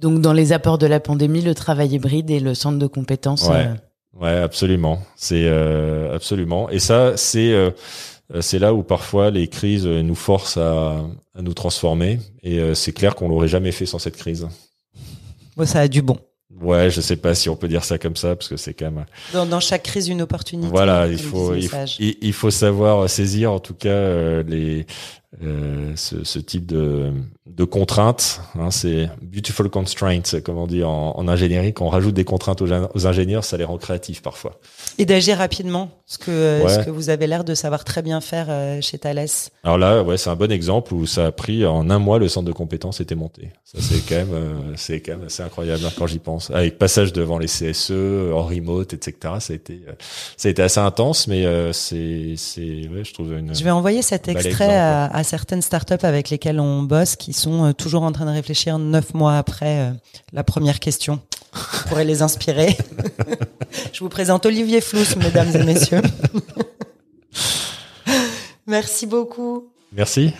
Donc dans les apports de la pandémie, le travail hybride et le centre de compétences. Ouais, euh, ouais absolument. C'est euh, absolument. Et ça, c'est euh, c'est là où parfois les crises nous forcent à, à nous transformer. Et euh, c'est clair qu'on l'aurait jamais fait sans cette crise. Bon, ça a du bon. Ouais, je sais pas si on peut dire ça comme ça parce que c'est quand même. Dans, dans, chaque crise, une opportunité. Voilà, il faut il, il, faut savoir saisir en tout cas euh, les euh, ce, ce, type de, de contraintes. Hein, c'est beautiful constraints, comme on dit en, en, ingénierie. Quand on rajoute des contraintes aux, ingénieurs, ça les rend créatifs parfois. Et d'agir rapidement, ce que, ce que vous avez l'air de savoir très bien faire euh, chez Thales. Alors là, ouais, c'est un bon exemple où ça a pris en un mois le centre de compétences était monté. Ça c'est quand même, euh, c'est quand même assez incroyable hein, quand j'y pense. Avec passage devant les CSE, en remote, etc. Ça a été, ça a été assez intense, mais c'est, c'est, ouais, je trouve une. Je vais envoyer cet extrait à à certaines startups avec lesquelles on bosse qui sont euh, toujours en train de réfléchir neuf mois après euh, la première question. Vous pourrez les inspirer. (laughs) Je vous présente Olivier Flous, mesdames et messieurs. (laughs) Merci beaucoup. Merci.